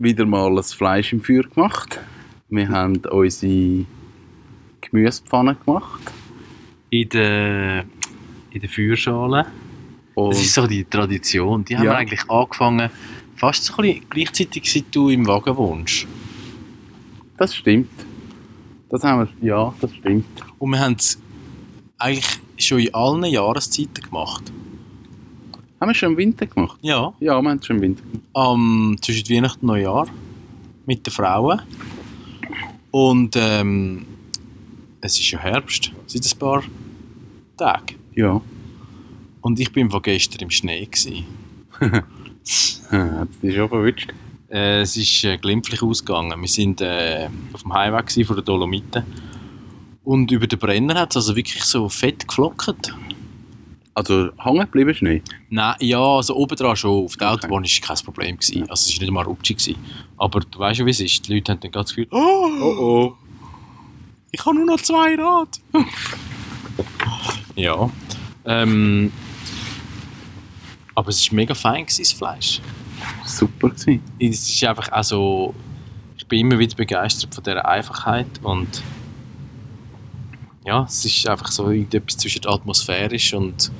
wieder mal ein Fleisch im Feuer gemacht. Wir haben unsere Gemüsepfanne gemacht. In der, in der Feuerschale. Und Das ist so die Tradition. Die haben Ja. wir eigentlich angefangen, fast so ein bisschen gleichzeitig, seit du im Wagen wohnst. das stimmt. Das haben wir, ja, das stimmt. Und wir haben es eigentlich schon in allen Jahreszeiten gemacht. Haben wir schon im Winter gemacht? Ja. Ja, wir haben es schon im Winter gemacht. Am, zwischen Weihnachten und Neujahr. Mit den Frauen. Und ähm, es ist ja Herbst, seit ein paar Tagen. Ja. Und ich bin von gestern im Schnee. Hat es dich schon verwünscht? Äh, es ist äh, glimpflich ausgegangen. Wir sind äh, auf dem Highway gewesen, von den Dolomiten. Und über den Brenner hat es also wirklich so fett geflockert. Also hängen geblieben Schnee? Nein, ja, also oben dran schon. Auf der Okay. Autobahn war es kein Problem. Gewesen. Also es war nicht mal rutschig. Gewesen. Aber du weißt ja, wie es ist. Die Leute haben dann ganz das Gefühl, oh, oh. ich habe nur noch zwei Rad. ja. Ähm, aber es war mega fein, gewesen, das Fleisch. Super gewesen. es ist einfach auch so, ich bin immer wieder begeistert von dieser Einfachheit und ja, es ist einfach so irgendetwas zwischen atmosphärisch und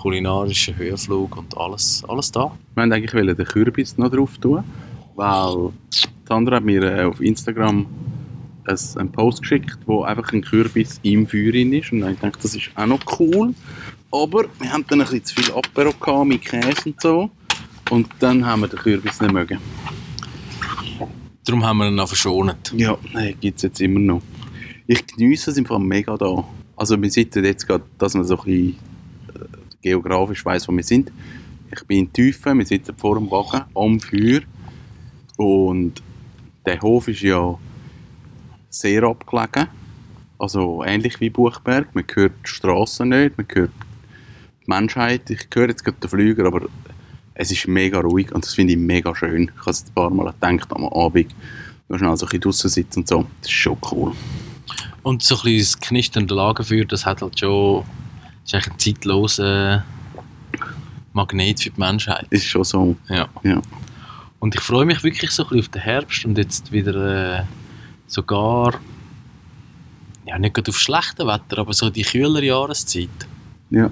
kulinarischen Höhenflug und alles, alles da. Wir wollten eigentlich den Kürbis noch drauf tun, weil Sandra hat mir äh, auf Instagram ein, einen Post geschickt, wo einfach ein Kürbis im Feuer ist und ich dachte, das ist auch noch cool. Aber wir haben dann ein bisschen zu viel Apero gehabt mit Käse und so und dann haben wir den Kürbis nicht mögen. Darum haben wir ihn noch verschont. Ja, nein, gibt es jetzt immer noch. Ich genieße es im Fall mega da. Also wir sitzen jetzt gerade, dass man so ein bisschen geografisch weiß, wo wir sind. Ich bin in Tiefen, wir sitzen vor dem Wagen am Feuer und der Hof ist ja sehr abgelegen. Also ähnlich wie Buchberg. Man hört die Straßen nicht, man hört die Menschheit. Ich höre jetzt gerade den Flüger, aber es ist mega ruhig und das finde ich mega schön. Ich habe es ein paar Mal gedacht am Abend, noch schnell so ein bisschen draussen sitzen und so. Das ist schon cool. Und so ein bisschen das knisternde Lagerfeuer, das hat halt schon, ist eigentlich ein zeitloser Magnet für die Menschheit. Ist schon so. Ja. Ja. Und ich freue mich wirklich so ein bisschen auf den Herbst und jetzt wieder äh, sogar, ja nicht gerade auf schlechte Wetter, aber so die kühlere Jahreszeit. Ja.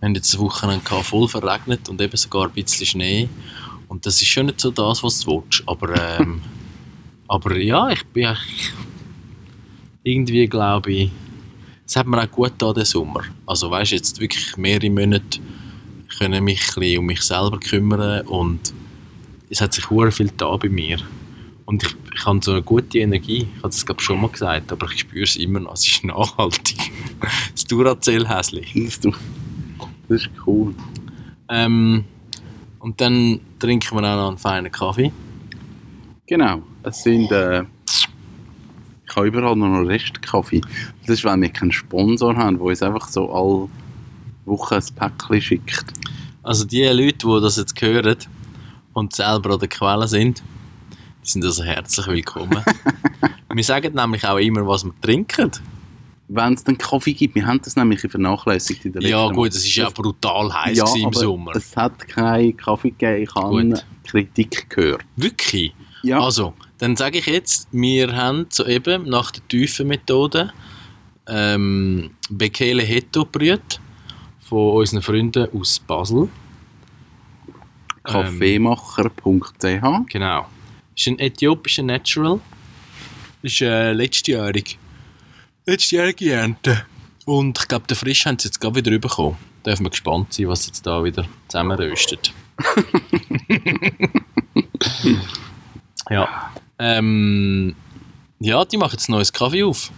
Wir haben jetzt eine Woche lang gehabt, voll verregnet und eben sogar ein bisschen Schnee. Und das ist schon nicht so das, was du willst. Aber, ähm, aber ja, ich bin eigentlich irgendwie, glaube ich, es hat mir auch gut getan, den Sommer. Also weißt du, jetzt wirklich mehrere Monate können mich ein um mich selber kümmern und es hat sich hure viel da bei mir. Und ich, ich habe so eine gute Energie. Ich habe das glaube schon mal gesagt, aber ich spüre es immer noch. Es ist nachhaltig. Das Duracell-Häschen. Das ist- das ist cool. Ähm, und dann trinken wir auch noch einen feinen Kaffee. Genau. Es sind. Äh, ich habe überall noch einen Restkaffee. Das ist, weil wir keinen Sponsor haben, der uns einfach so alle Wochen ein Päckchen schickt. Also die Leute, die das jetzt hören und selber an der Quelle sind, die sind also herzlich willkommen. wir sagen nämlich auch immer, was wir trinken. Wenn es dann Kaffee gibt, wir haben das nämlich vernachlässigt in der Ja gut, es ist ja brutal heiß ja, im Sommer. Es hat keinen Kaffee gegeben. Ich habe. Kritik gehört. Wirklich? Ja. Also, dann sage ich jetzt, wir haben soeben nach der tiefen Methode ähm, Bekele Hetto brüht von unseren Freunden aus Basel. Kaffeemacher.ch Genau. Ist ein äthiopischer Natural. Ist äh, letztjährig. Letztjährige Ernte. Und ich glaube, den Frisch haben sie jetzt gerade wieder bekommen. Dürfen wir gespannt sein, was jetzt da wieder zusammenröstet. ja. Ähm, ja, die machen jetzt ein neues Kaffee auf.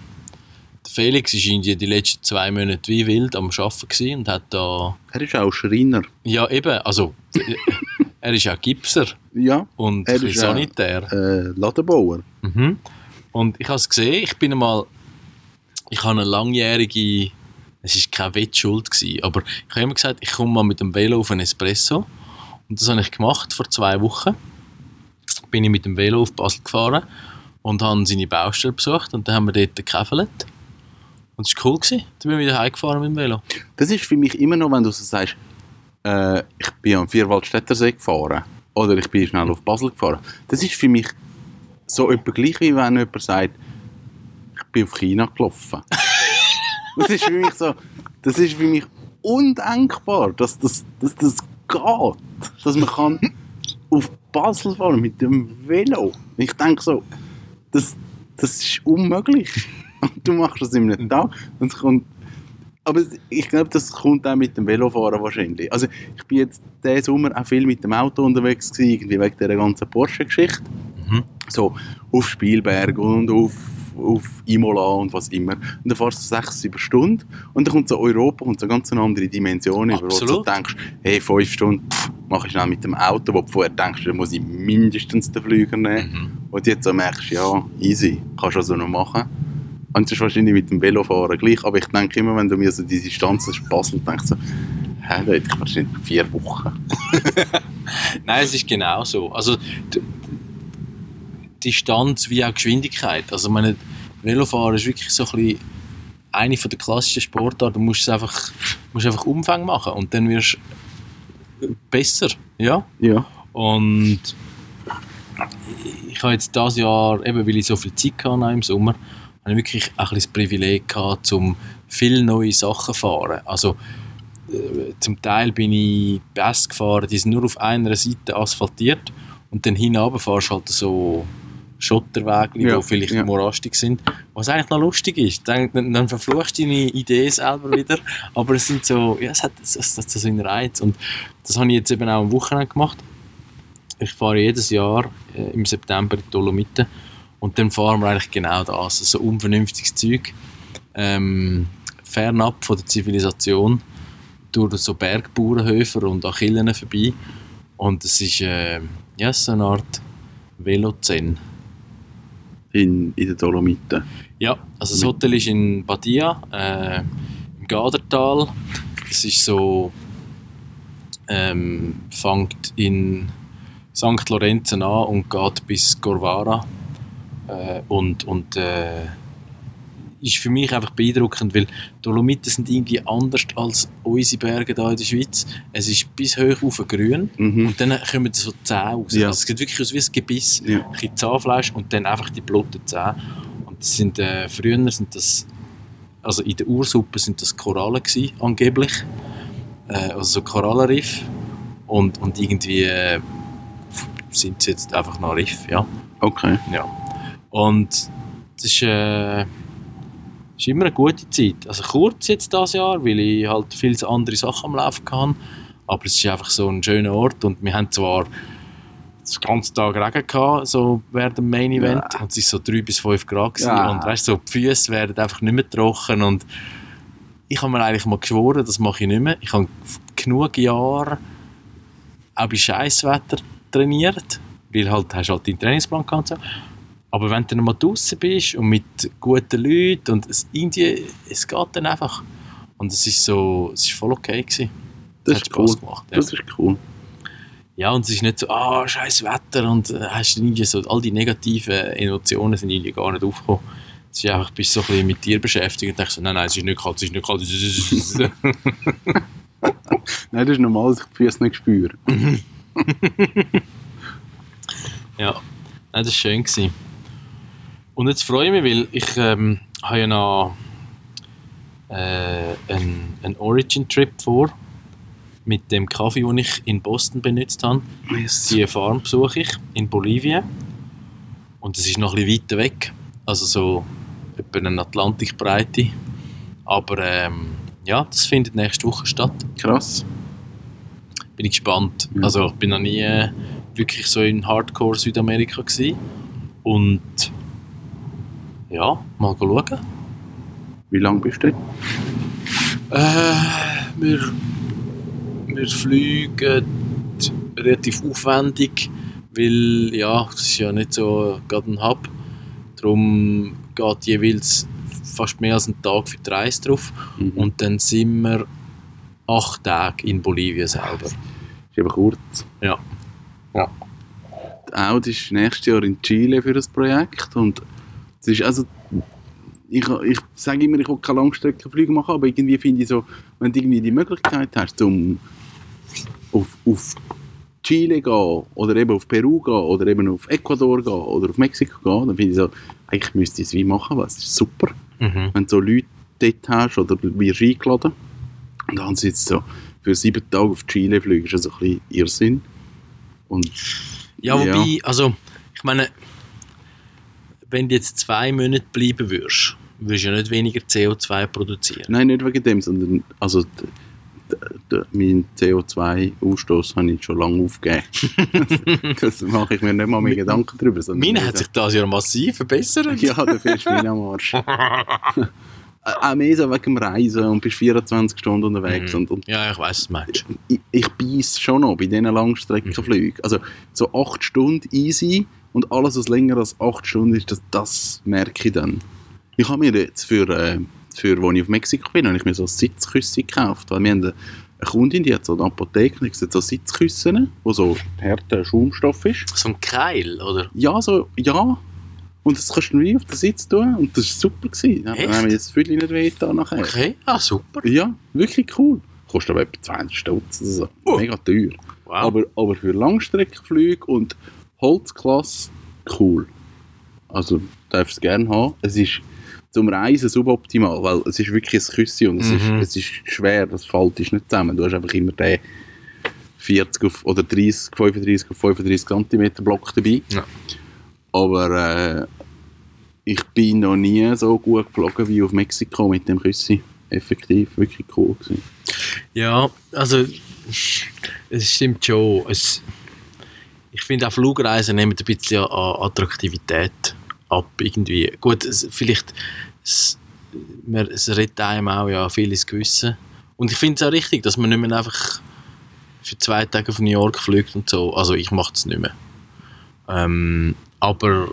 Der Felix war irgendwie die letzten zwei Monate wie wild am Arbeiten und hat da Er ist auch Schreiner. ja, eben, also er ist auch Gipser Ja, und Er ist, sanitär. äh, Ladenbauer. Mhm. Und ich habe es gesehen, ich bin einmal, ich habe eine langjährige, es war keine Wettschuld, gewesen, aber ich habe immer gesagt, ich komme mal mit dem Velo auf einen Espresso. Und das habe ich gemacht vor zwei Wochen. Bin ich mit dem Velo auf Basel gefahren und habe seine Baustelle besucht und dann haben wir dort gekäfelt. Und es war cool. Gewesen. Dann bin ich wieder heimgefahren mit dem Velo. Das ist für mich immer noch, wenn du so sagst, äh, ich bin am Vierwaldstättersee gefahren oder ich bin schnell auf Basel gefahren. Das ist für mich so etwa gleich, wie wenn jemand sagt, ich bin auf China gelaufen. das ist für mich so, das ist für mich undenkbar, dass das, dass das geht. Dass man kann auf Basel fahren mit dem Velo. Ich denke so, das, das ist unmöglich. Und du machst das in einem Tag und es kommt aber ich glaube, das kommt auch mit dem Velofahren wahrscheinlich. Also ich bin jetzt diesen Sommer auch viel mit dem Auto unterwegs gewesen, irgendwie wegen dieser ganzen Porsche-Geschichte. Mhm. So auf Spielberg und auf, auf Imola und was immer. Und dann fährst du sechs, sieben Stunden und dann kommt so Europa und so ganz eine andere Dimension über, wo du denkst, hey, fünf Stunden mache ich schnell mit dem Auto, wo du vorher denkst, da muss ich mindestens den Flüger nehmen. Mhm. Und jetzt so merkst, ja, easy, kannst du also noch machen. Und es ist wahrscheinlich mit dem Velofahren gleich, aber ich denke immer, wenn du mir so die Distanz passt und denkst so, hä, da hätte ich wahrscheinlich vier Wochen. Nein, es ist genau so. Also Distanz wie auch Geschwindigkeit. Also meine, Velofahren ist wirklich so ein bisschen eine von der klassischen Sportarten. Du musst es einfach, musst einfach Umfang machen und dann wirst du besser. Ja? Ja. Und ich habe jetzt dieses Jahr, eben weil ich so viel Zeit hatte im Sommer, habe ich wirklich ein bisschen das Privileg gehabt, um viele neue Sachen zu fahren. Also äh, zum Teil bin ich Pässe gefahren, die sind nur auf einer Seite asphaltiert und dann hinab fahrst du halt so Schotterwege, Ja, die vielleicht ja. morastig sind. Was eigentlich noch lustig ist, dann, dann, verfluchst du deine Idee selber wieder, aber es sind so, ja, es hat, es, es hat so seinen Reiz und das habe ich jetzt eben auch am Wochenende gemacht. Ich fahre jedes Jahr äh, im September in die Dolomiten und dann fahren wir eigentlich genau das, so unvernünftiges Zeug, ähm, fernab von der Zivilisation, durch so Bergbauernhöfe und Achillen vorbei und es ist äh, ja, so eine Art Velozen. In, in den Dolomiten. Ja, also das Hotel ist in Badia, äh, im Gadertal. Es ist so, ähm, fängt in St. Lorenzen an und geht bis Gorvara. Äh, und und äh, ist für mich einfach beeindruckend, weil Dolomiten sind irgendwie anders als unsere Berge hier in der Schweiz. Es ist bis hoch auf grün Mhm. und dann kommen so Zähne raus. Ja. Also es sieht wirklich aus wie ein Gebiss Ja. ein bisschen Zahnfleisch und dann einfach die blotten Zähne. Und das sind, äh, früher sind das, also in der Ursuppe sind das Korallen gewesen, angeblich. Äh, also so Korallenriff. Und, und irgendwie äh, sind sie jetzt einfach noch Riff, ja. Okay. ja. Und das ist, äh, ist immer eine gute Zeit. Also kurz jetzt das Jahr, weil ich halt viele andere Sachen am Laufen kann. Aber es ist einfach so ein schöner Ort und wir haben zwar den ganzen Tag Regen gehabt, so während dem Main Event. Ja. Und es ist so 3 bis 5 Grad gewesen. Ja. und weißt, so die Füße werden einfach nicht mehr trocken und ich habe mir eigentlich mal geschworen, das mache ich nicht mehr. Ich habe genug Jahre auch bei Scheißwetter trainiert, weil halt hast du halt deinen Trainingsplan gehabt. Aber wenn du mal draußen bist und mit guten Leuten und es, irgendwie, es geht dann einfach. Und es ist so, es ist voll okay gewesen. Das hat ist Spaß cool. gemacht. Ja. Das ist cool. ja, und es ist nicht so, ah, scheiß Wetter und äh, hast irgendwie so, all die negativen Emotionen sind irgendwie gar nicht aufgekommen. Es ist einfach, bist so ein bisschen mit dir beschäftigt und denkst so, nein, nein, es ist nicht kalt, es ist nicht kalt. Nein, das ist normal, dass ich die Füße nicht spüre. Ja, Nein, das war schön. Gewesen. Und jetzt freue ich mich, weil ich ähm, habe ja noch äh, einen, einen Origin-Trip vor mit dem Kaffee, den ich in Boston benutzt habe. Yes. Die Farm besuche ich in Bolivien. Und es ist noch ein bisschen weiter weg. Also so etwa eine Atlantikbreite. Aber ähm, ja, das findet nächste Woche statt. Krass. Bin ich gespannt. Ja. Also ich bin noch nie äh, wirklich so in Hardcore Südamerika gewesen. Und ja, mal schauen. Wie lange bist du? dort? Äh, wir, wir fliegen relativ aufwendig, weil ja, das ist ja nicht so gerade ein Hub. Darum geht jeweils fast mehr als ein Tag für die Reise drauf. Mhm. Und dann sind wir acht Tage in Bolivien selber. Ist eben kurz. Ja. Die Audi ist nächstes Jahr in Chile für das Projekt und es ist also ich, ich sage immer, ich will keine Langstreckenflüge machen, aber irgendwie finde ich so, wenn du irgendwie die Möglichkeit hast, um auf, auf Chile gehen oder eben auf Peru gehen oder eben auf Ecuador gehen oder auf Mexiko gehen, dann finde ich so, eigentlich müsste ich es wie machen, weil es ist super, Mhm. wenn du so Leute dort hast oder wirst eingeladen und dann sind jetzt so für sieben Tage auf Chile fliegen, ist also ein bisschen Irrsinn. Und Ja, wobei, also, ich meine, wenn du jetzt zwei Monate bleiben würdest, würdest du ja nicht weniger CO2 produzieren. Nein, nicht wegen dem, sondern also mein CO2-Ausstoß habe ich schon lange aufgegeben. das mache ich mir nicht mal mehr Gedanken darüber. Meine hat sich das ja massiv verbessert. Ja, dafür ist mein am Arsch. Auch mehr so wegen dem Reisen und bist 24 Stunden unterwegs. Mhm. Und, und Ja, ich weiß, du meinst. ich, ich beiß schon noch bei diesen Langstreckenflügen. Also so 8 Stunden easy und alles, was länger als 8 Stunden ist, das, das merke ich dann. Ich habe mir jetzt für, äh, für wo ich auf Mexiko bin, habe ich mir so Sitzküsse gekauft, weil wir haben eine Kundin, die hat so eine Apotheke, die hat so Sitzküssen, wo so harter Schaumstoff ist. So ein Keil, oder? Ja, so, ja. Und das kannst du wie auf den Sitz tun und das war super. Gewesen. Dann Echt? haben wir das Viertel nicht weh da nachher. Okay, ah, super. Ja, wirklich cool. Kostet aber etwa 20 Stutz oder so. Oh. Mega teuer. Wow. Aber, aber für Langstreckenflüge und Holzklasse cool. Also darfst es gerne haben. Es ist zum Reisen suboptimal, weil es ist wirklich ein Küsschen und es, Mhm. ist, es ist schwer, das fällt ist nicht zusammen. Du hast einfach immer den 40 auf, oder 30, 35 auf 35 cm Block dabei. Ja. Aber äh, ich bin noch nie so gut geflogen wie auf Mexiko mit dem Küssi. Effektiv, wirklich cool gewesen. Ja, also es stimmt schon. Es, ich finde auch Flugreisen nehmen ein bisschen an Attraktivität ab irgendwie. Gut, es, vielleicht es, man, es redet einem auch ja viel ins Gewissen. Und ich finde es auch richtig, dass man nicht mehr einfach für zwei Tage auf New York fliegt und so. Also ich mache es nicht mehr. Ähm, aber,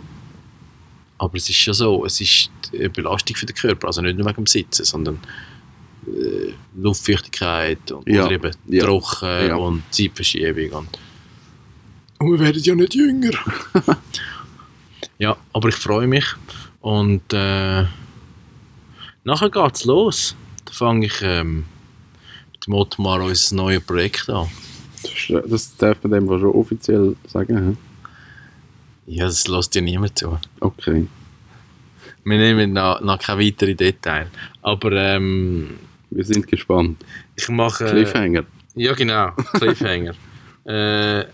aber es ist schon so, es ist eine Belastung für den Körper. Also nicht nur wegen dem Sitzen, sondern äh, Luftfeuchtigkeit und Ja, eben ja, Trocken ja. und Zeitverschiebung. Und, und wir werden ja nicht jünger. ja, aber ich freue mich. Und äh, nachher geht's los. Da fange ich ähm, mit dem Otmar unser neues Projekt an. Das, das darf man dem schon offiziell sagen. hä? Ja, das lässt ja niemand zu. Okay. Wir nehmen noch, noch keine weiteren Details. Aber ähm, Wir sind gespannt. ich mache... Cliffhanger. Ja, genau. Cliffhanger. äh,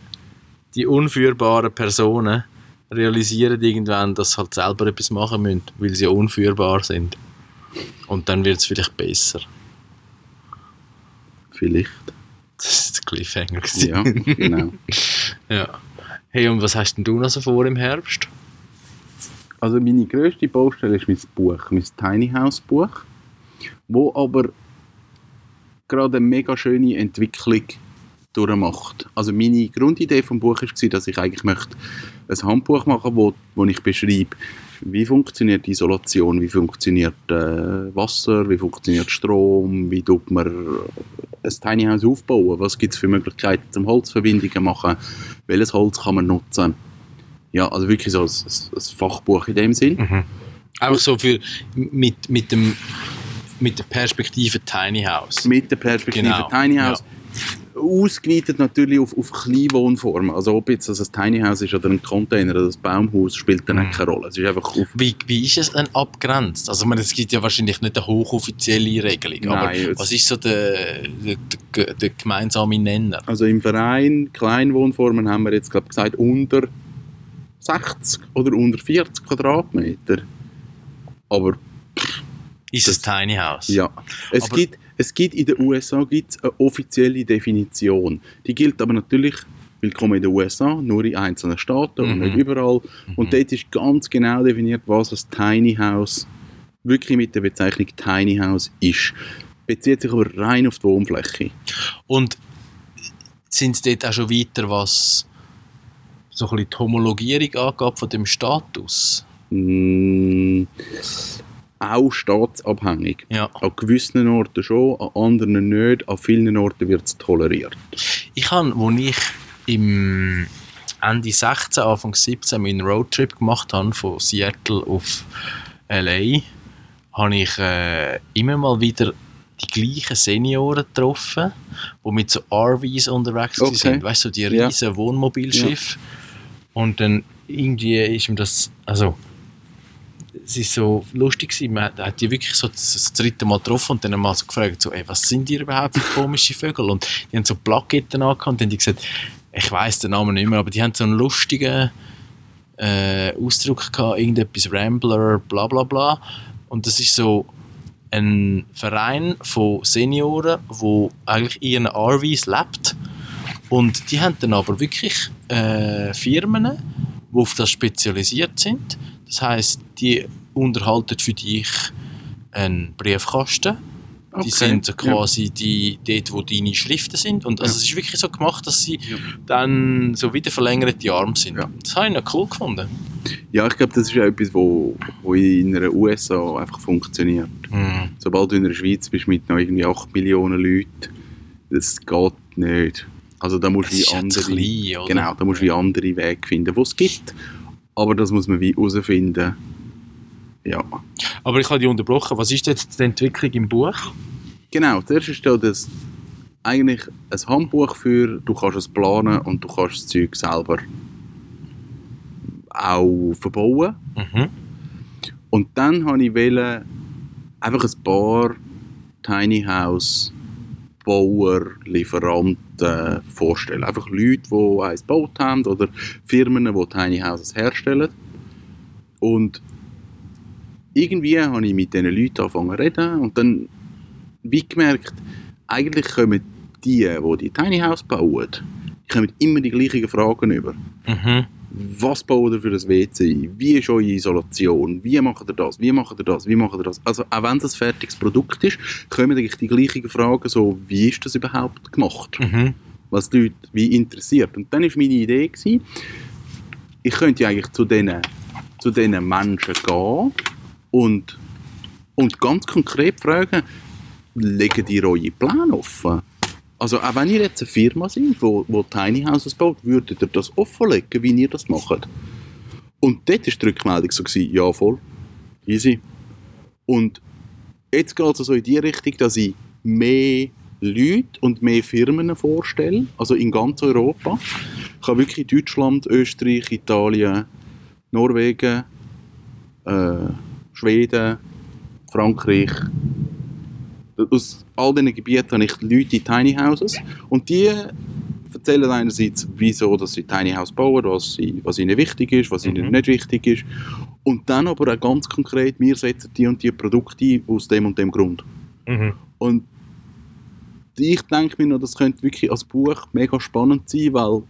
die unführbaren Personen realisieren irgendwann, dass sie halt selber etwas machen müssen, weil sie unführbar sind. Und dann wird es vielleicht besser. Vielleicht. Das ist der Cliffhanger. Ja, genau. ja. Hey, und was hast denn du noch so vor im Herbst? Also meine grösste Baustelle ist mein Buch, mein Tiny House Buch, wo aber gerade eine mega schöne Entwicklung durchmacht. Also meine Grundidee vom Buch war, dass ich eigentlich möchte ein Handbuch machen wo, wo ich beschreibe, wie funktioniert Isolation, wie funktioniert äh, Wasser, wie funktioniert Strom, wie tut man ein Tiny House aufbauen, was gibt es für Möglichkeiten zum Holzverbindungen machen, welches Holz kann man nutzen. Ja, also wirklich so ein, ein, Fachbuch in dem Sinn. Einfach so für mit, mit, dem, mit der Perspektive Tiny House. Mit der Perspektive Genau, Tiny House. Ausgeweitet natürlich auf, auf Kleinwohnformen. Also ob jetzt das ein Tiny House ist oder ein Container oder ein Baumhaus, spielt dann auch keine Rolle. Es ist einfach. Wie, wie ist es denn abgrenzt? Also, ich meine, es gibt ja wahrscheinlich nicht eine hochoffizielle Regelung, aber Nein, es- was ist so der, der, der, gemeinsame Nenner? Also im Verein, Kleinwohnformen haben wir jetzt glaube gesagt unter 60 oder unter 40 Quadratmeter. Aber Ist es Tiny House? ja, es Aber- gibt, es gibt in den USA gibt's eine offizielle Definition. Die gilt aber natürlich, willkommen in den USA, nur in einzelnen Staaten und Mhm. nicht überall. Und dort ist ganz genau definiert, was ein Tiny House wirklich mit der Bezeichnung Tiny House ist. Bezieht sich aber rein auf die Wohnfläche. Und sind es dort auch schon weiter, was so ein bisschen die Homologierung angeht von dem Status? Mm, auch staatsabhängig. Ja. An gewissen Orten schon, an anderen nicht. An vielen Orten wird es toleriert. Ich habe, als ich im Ende 16, Anfang 17 meinen Roadtrip gemacht habe, von Seattle auf L.A., habe ich äh, immer mal wieder die gleichen Senioren getroffen, die mit so RVs unterwegs Okay. sind. Weißt du, die Ja. riesen Wohnmobilschiffe. Und dann irgendwie ist mir das, also es ist so lustig gewesen, man hat- die wirklich so das, das dritte Mal getroffen und dann mal so gefragt, so, ey, was sind die überhaupt für komische Vögel? Und die haben so Plaketten angehabt und dann haben die gesagt, ich weiß den Namen nicht mehr, aber die haben so einen lustigen äh, Ausdruck gehabt, irgendetwas Rambler, bla bla bla. Und das ist so ein Verein von Senioren, wo eigentlich in ihren RVs lebt. Und die haben dann aber wirklich äh, Firmen, die auf das spezialisiert sind. Das heißt, die unterhalten für dich einen Briefkasten. Okay, Die sind so ja. quasi die, dort, wo deine Schriften sind. Und also Ja. es ist wirklich so gemacht, dass sie Ja. dann so wie der verlängerte Arm sind. Das habe ich noch cool gefunden. Ja, ich glaube, das ist auch etwas, wo, wo in einer USA einfach funktioniert. Mhm. Sobald du in der Schweiz bist mit noch irgendwie 8 Millionen Leuten, das geht nicht. Also da musst du wie andere, klein, genau, da musst du wie andere Wege finden, die es gibt. Aber das muss man wie herausfinden. Ja. Aber ich habe dich unterbrochen. Was ist jetzt die Entwicklung im Buch? Genau, zuerst ist da das eigentlich ein Handbuch für, du kannst es planen und du kannst das Zeug selber auch verbauen. Mhm. Und dann habe ich wollte einfach ein paar Tiny House Bauer, Lieferanten vorstellen. Einfach Leute, die eins gebaut haben oder Firmen, die Tiny Houses herstellen. Und irgendwie habe ich mit diesen Leuten angefangen zu reden und dann wie gemerkt, eigentlich kommen die, die die Tiny House bauen, die kommen immer die gleichen Fragen über. Mhm. Was baut ihr für das WC? Wie ist eure Isolation? Wie macht ihr das? Wie macht ihr das? Wie macht ihr das? Also auch wenn es ein fertiges Produkt ist, kommen eigentlich die gleichen Fragen so, wie ist das überhaupt gemacht? Mhm. Was die Leute wie interessiert. Und dann war meine Idee, gewesen, ich könnte ja eigentlich zu diesen zu diesen Menschen gehen und, und ganz konkret fragen, legen ihr eure Pläne offen? Also auch wenn ihr jetzt eine Firma seid, wo, wo Tiny Houses baut, würdet ihr das offenlegen, wie ihr das macht? Und dort war die Rückmeldung so, gewesen, ja voll, easy. Und jetzt geht es also in die Richtung, dass ich mehr Leute und mehr Firmen vorstelle, also in ganz Europa. Ich habe wirklich Deutschland, Österreich, Italien, Norwegen, äh, Schweden, Frankreich. Aus all diesen Gebieten habe ich Leute in Tiny Houses und die erzählen einerseits, wieso dass sie Tiny House bauen, was, sie, was ihnen wichtig ist, was ihnen Mhm. nicht wichtig ist. Und dann aber auch ganz konkret, wir setzen die und die Produkte ein aus dem und dem Grund. Mhm. Und ich denke mir noch, das könnte wirklich als Buch mega spannend sein, weil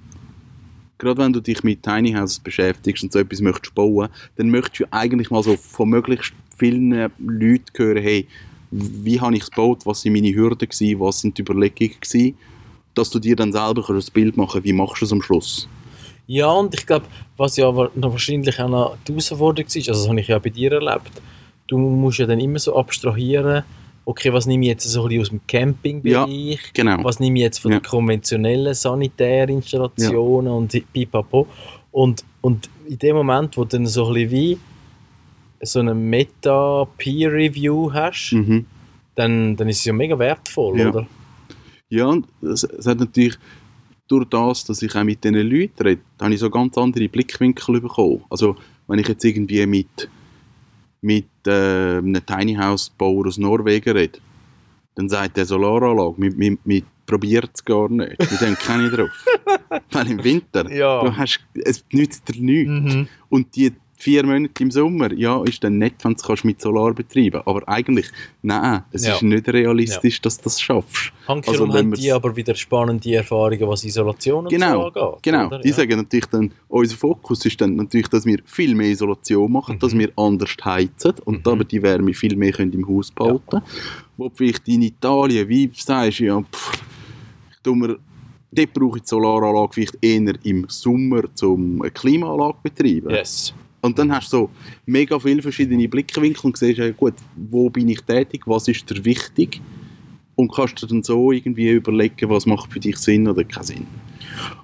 gerade wenn du dich mit Tiny Houses beschäftigst und so etwas möchtest bauen, dann möchtest du eigentlich mal so von möglichst vielen Leuten hören, hey, wie habe ich es gebaut, was sind meine Hürden gewesen, was sind die Überlegungen gewesen, dass du dir dann selber ein Bild machen kannst, wie machst du es am Schluss. Ja, und ich glaube, was ja wahrscheinlich auch noch die Herausforderung ist, also das habe ich ja bei dir erlebt, du musst ja dann immer so abstrahieren, okay, was nehme ich jetzt so ein bisschen aus dem Campingbereich, Genau. was nehme ich jetzt von Ja. den konventionellen Sanitärinstallationen und pipapo. Und, und in dem Moment, wo du dann so ein bisschen wie so eine Meta-Peer-Review hast, Mhm. dann, dann ist es ja mega wertvoll, Ja. oder? Ja, und es, es hat natürlich durch das, dass ich auch mit diesen Leuten rede, habe ich so ganz andere Blickwinkel bekommen. Also wenn ich jetzt irgendwie mit, mit äh, einem Tiny House Bauer aus Norwegen rede, dann sagt der Solaranlage, wir, wir, wir probieren es gar nicht. Wir denken keine drauf. Weil im Winter, Ja. du hast, es nützt dir nichts. Mhm. Und die vier Monate im Sommer, ja, ist dann nett, wenn du mit Solar betreiben kannst. Aber eigentlich, nein, es Ja. ist nicht realistisch, dass du das schaffst. Hankerum Also haben die aber wieder spannende Erfahrungen, was Isolation und Genau, so angeht. genau. oder? Die Ja. sagen natürlich dann, unser Fokus ist dann natürlich, dass wir viel mehr Isolation machen, dass wir anders heizen und Mhm. aber die Wärme viel mehr können im Haus behalten Wo du vielleicht in Italien, wie du sagst, ja, pff, ich tue mir dort brauche ich die Solaranlage vielleicht eher im Sommer zum eine Klimaanlage betreiben. Yes. Und dann hast du so mega viele verschiedene Blickwinkel und siehst, ja, gut, wo bin ich tätig, was ist dir wichtig und kannst dir dann so irgendwie überlegen, was macht für dich Sinn oder keinen Sinn.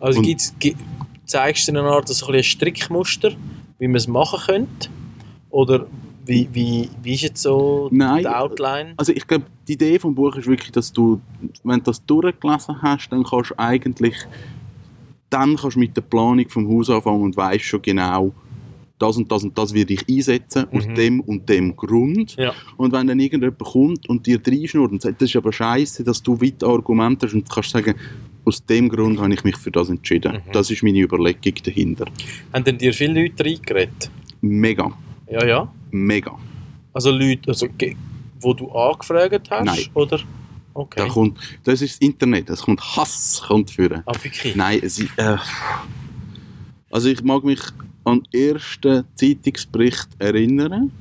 Also Und- gibt's, gi- zeigst du eine Art so ein, ein Strickmuster, wie man es machen könnte? Oder wie, wie, wie ist jetzt so Nein. die Outline? Also ich glaube, die Idee vom Buch ist wirklich, dass du, wenn du das durchgelesen hast, dann kannst du eigentlich, dann kannst du mit der Planung vom Haus anfangen und weißt schon genau, das und das und das werde ich einsetzen, aus Mhm. dem und dem Grund. Ja. Und wenn dann irgendjemand kommt und dir reinschnurrt und sagt, das ist aber scheiße, dass du weit Argumente hast und kannst sagen, aus dem Grund habe ich mich für das entschieden. Mhm. Das ist meine Überlegung dahinter. Haben denn dir viele Leute reingeredet? Mega, Ja, ja. mega. Also Leute, also, wo du angefragt hast? Nein. Oder? Okay. Da kommt, das ist das Internet, es kommt Hass kommt führen. Ah, wirklich? Nein, es ist, äh, also ich mag mich an den ersten Zeitungsbericht erinnern.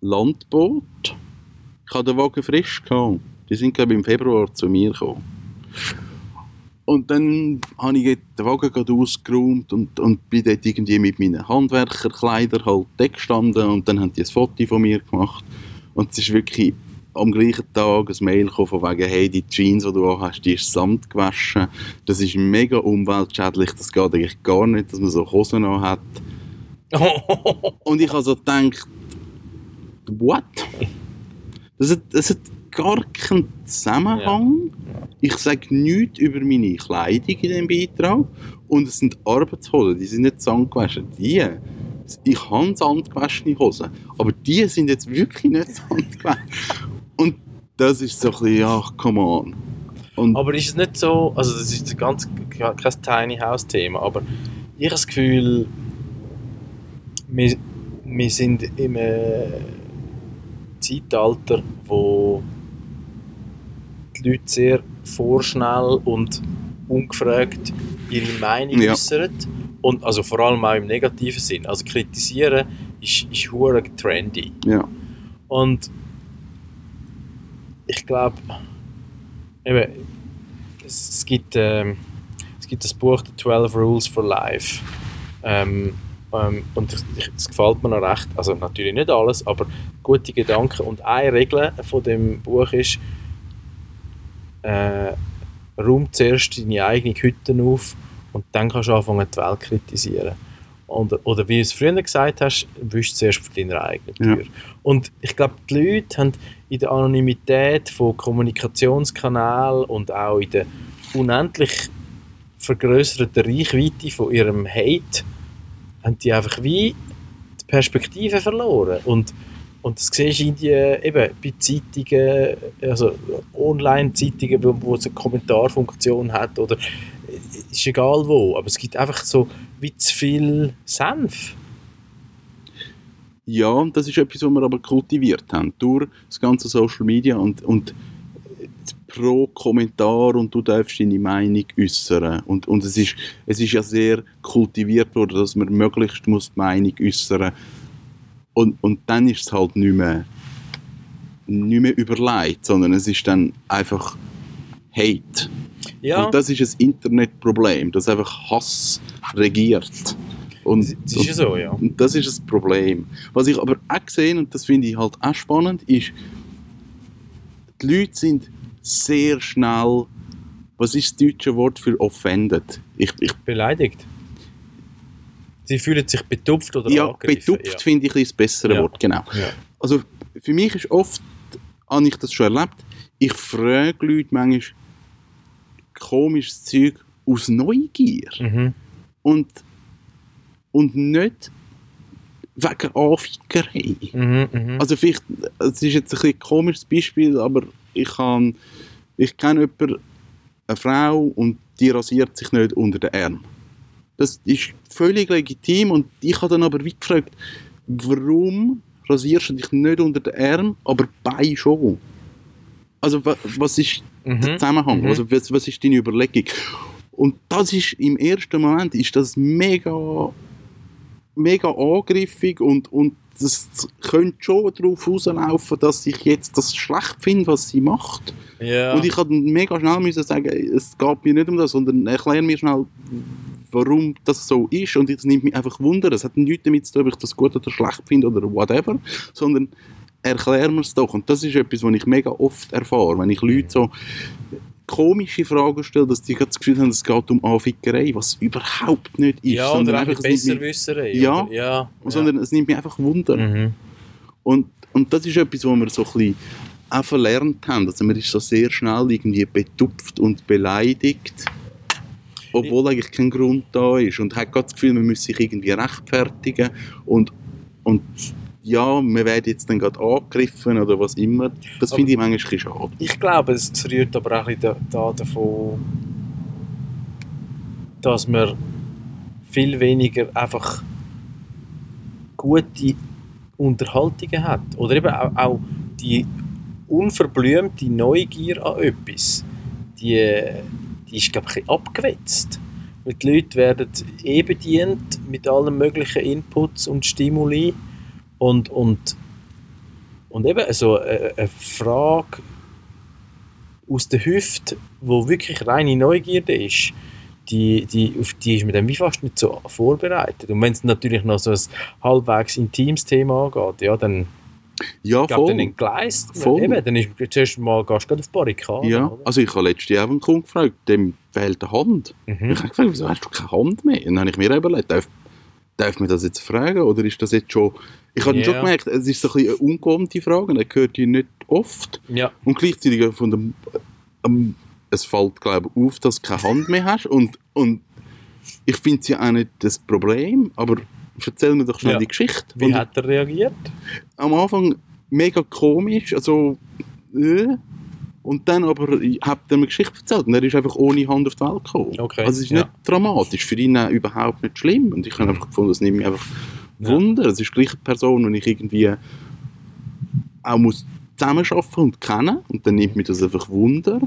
Landboot. Ich hatte den Wagen frisch. Gehabt. Die sind, glaube ich, im Februar zu mir gekommen. Und dann habe ich den Wagen ausgeräumt und, und bin dort irgendwie mit meinen Handwerkerkleidern halt gestanden und dann haben die ein Foto von mir gemacht. Und es ist wirklich am gleichen Tag ein Mail gekommen von wegen, hey, die Jeans, die du hast, die ist Samt gewaschen. Das ist mega umweltschädlich, das geht eigentlich gar nicht, dass man so Hosen an hat. Und ich habe so gedacht, what? Das hat, das hat gar keinen Zusammenhang. Ich sage nichts über meine Kleidung in diesem Beitrag. Und es sind Arbeitshosen, die sind nicht sandgewaschen. Die, ich habe sandgewaschene Hosen, aber die sind jetzt wirklich nicht sandgewaschen. Und das ist so ein bisschen, ach, come on. Und Aber ist es nicht so, also das ist ein ganz kein Tiny House Thema, aber ich habe das Gefühl, wir, wir sind im äh, Zeitalter, wo die Leute sehr vorschnell und ungefragt ihre Meinung Ja. äußern und also vor allem auch im negativen Sinn. Also kritisieren ist, ist hure trendy. ja, Und ich glaube, es, es, gibt, ähm, es gibt das Buch The 12 Rules for Life. Ähm, ähm, und es gefällt mir noch recht. Also natürlich nicht alles, aber gute Gedanken. Und eine Regel von dem Buch ist, äh, räum zuerst deine eigene Hütte auf und dann kannst du anfangen, die Welt kritisieren. Oder, oder wie du es früher gesagt hast, wisch zuerst vor deiner eigenen Ja. Tür. Und ich glaube, die Leute haben in der Anonymität von Kommunikationskanälen und auch in der unendlich vergrößerten Reichweite von ihrem Hate, haben die einfach wie die Perspektive verloren. Und, und das siehst du in die, eben bei Zeitungen, also Online-Zeitungen, wo, wo es eine Kommentarfunktion hat oder ist egal wo, aber es gibt einfach so wie zu viel Senf. Ja, und das ist etwas, was wir aber kultiviert haben. Durch das ganze Social Media und, und pro Kommentar und du darfst deine Meinung äußern. Und, und es, ist, es ist ja sehr kultiviert worden, dass man möglichst muss die Meinung äußern und, und dann ist es halt nicht mehr, nicht mehr überlegt, sondern es ist dann einfach Hate. Ja, Und das ist ein Internetproblem, dass einfach Hass regiert. Und, das ist so, ja. und das ist das Problem. Was ich aber auch gesehen, und das finde ich halt auch spannend, ist, die Leute sind sehr schnell, was ist das deutsche Wort für offended? Ich, ich, Beleidigt. Sie fühlen sich betupft oder ja, betupft finde ich ein das bessere Ja. Wort, genau. Ja. Also für mich ist oft, habe ich das schon erlebt, ich frage Leute manchmal komisches Zeug aus Neugier. Ja. Mhm. Und, und nicht wegen Anfickerei. Mhm, mhm. Also vielleicht, es ist jetzt ein, ein komisches Beispiel, aber ich, kann, ich kenne jemanden, eine Frau und die rasiert sich nicht unter den Arm. Das ist völlig legitim und ich habe dann aber wie gefragt, warum rasierst du dich nicht unter den Arm, aber bei schon? Also wa- was ist der Mhm. Zusammenhang? Mhm. Also was, was ist deine Überlegung? Und das ist im ersten Moment ist das mega mega angriffig und, und das könnte schon darauf rauslaufen, dass ich jetzt das schlecht finde, was sie macht. Ja. Und ich musste mega schnell müssen sagen, es geht mir nicht um das, sondern erklär mir schnell, warum das so ist. Und es nimmt mich einfach Wunder. Es hat nichts damit zu tun, ob ich das gut oder schlecht finde oder whatever, sondern erklär mir es doch. Und das ist etwas, was ich mega oft erfahre, wenn ich Leute so komische Fragen stelle, dass die das Gefühl haben, es geht um Anfickerei, was überhaupt nicht ist. ja, sondern oder einfach Besserwisserei. Ja. Oder? ja. sondern es nimmt mich einfach Wunder. Mhm. Und, und das ist etwas, was wir so ein bisschen auch verlernt haben. Also man ist so sehr schnell irgendwie betupft und beleidigt, obwohl eigentlich kein Grund da ist. Und hat das Gefühl, man müsse sich irgendwie rechtfertigen und, und ja, wir werden jetzt dann gerade angegriffen oder was immer. Das finde ich manchmal ein schade. Ich glaube, es rührt aber auch ein bisschen da davon, dass man viel weniger einfach gute Unterhaltungen hat. Oder eben auch, auch die unverblümte Neugier an etwas, die, die ist, glaube ich, abgewetzt. Weil die Leute werden eh bedient mit allen möglichen Inputs und Stimuli und, und, und eben so eine, eine Frage aus der Hüfte, wo wirklich reine Neugierde ist, die, die, auf die ist man dann wie fast nicht so vorbereitet. Und wenn es natürlich noch so ein halbwegs intimes Thema angeht, ja, dann, Ja, glaub, dann voll. entgleist man. Voll. Eben, dann ist zuerst mal gehst du auf die Barrikade. Ja, oder? also ich habe letztes Jahr einen Kunden gefragt, dem fehlt eine Hand. Mhm. Ich habe gefragt, wieso hast du keine Hand mehr? Und dann habe ich mir überlegt, darf, darf man das jetzt fragen oder ist das jetzt schon... Ich habe Ja. schon gemerkt, es ist so ein eine ungewohnte Frage, er hört die nicht oft. Ja, Und gleichzeitig von dem... Ähm, es fällt, glaube ich, auf, dass du keine Hand mehr hast und, und ich finde es ja auch nicht das Problem, aber erzähl mir doch schnell Ja. die Geschichte. wie Und hat er reagiert? am Anfang mega komisch, also äh, und dann aber hat er mir eine Geschichte erzählt und er ist einfach ohne Hand auf die Welt gekommen. Okay, Also es ist ja. nicht dramatisch, für ihn überhaupt nicht schlimm und ich habe einfach gefunden, es nimmt mich einfach Ja. Wunder. Es ist gleich eine Person, die ich irgendwie auch muss zusammenarbeiten und kennen und dann nimmt mich das einfach Wunder.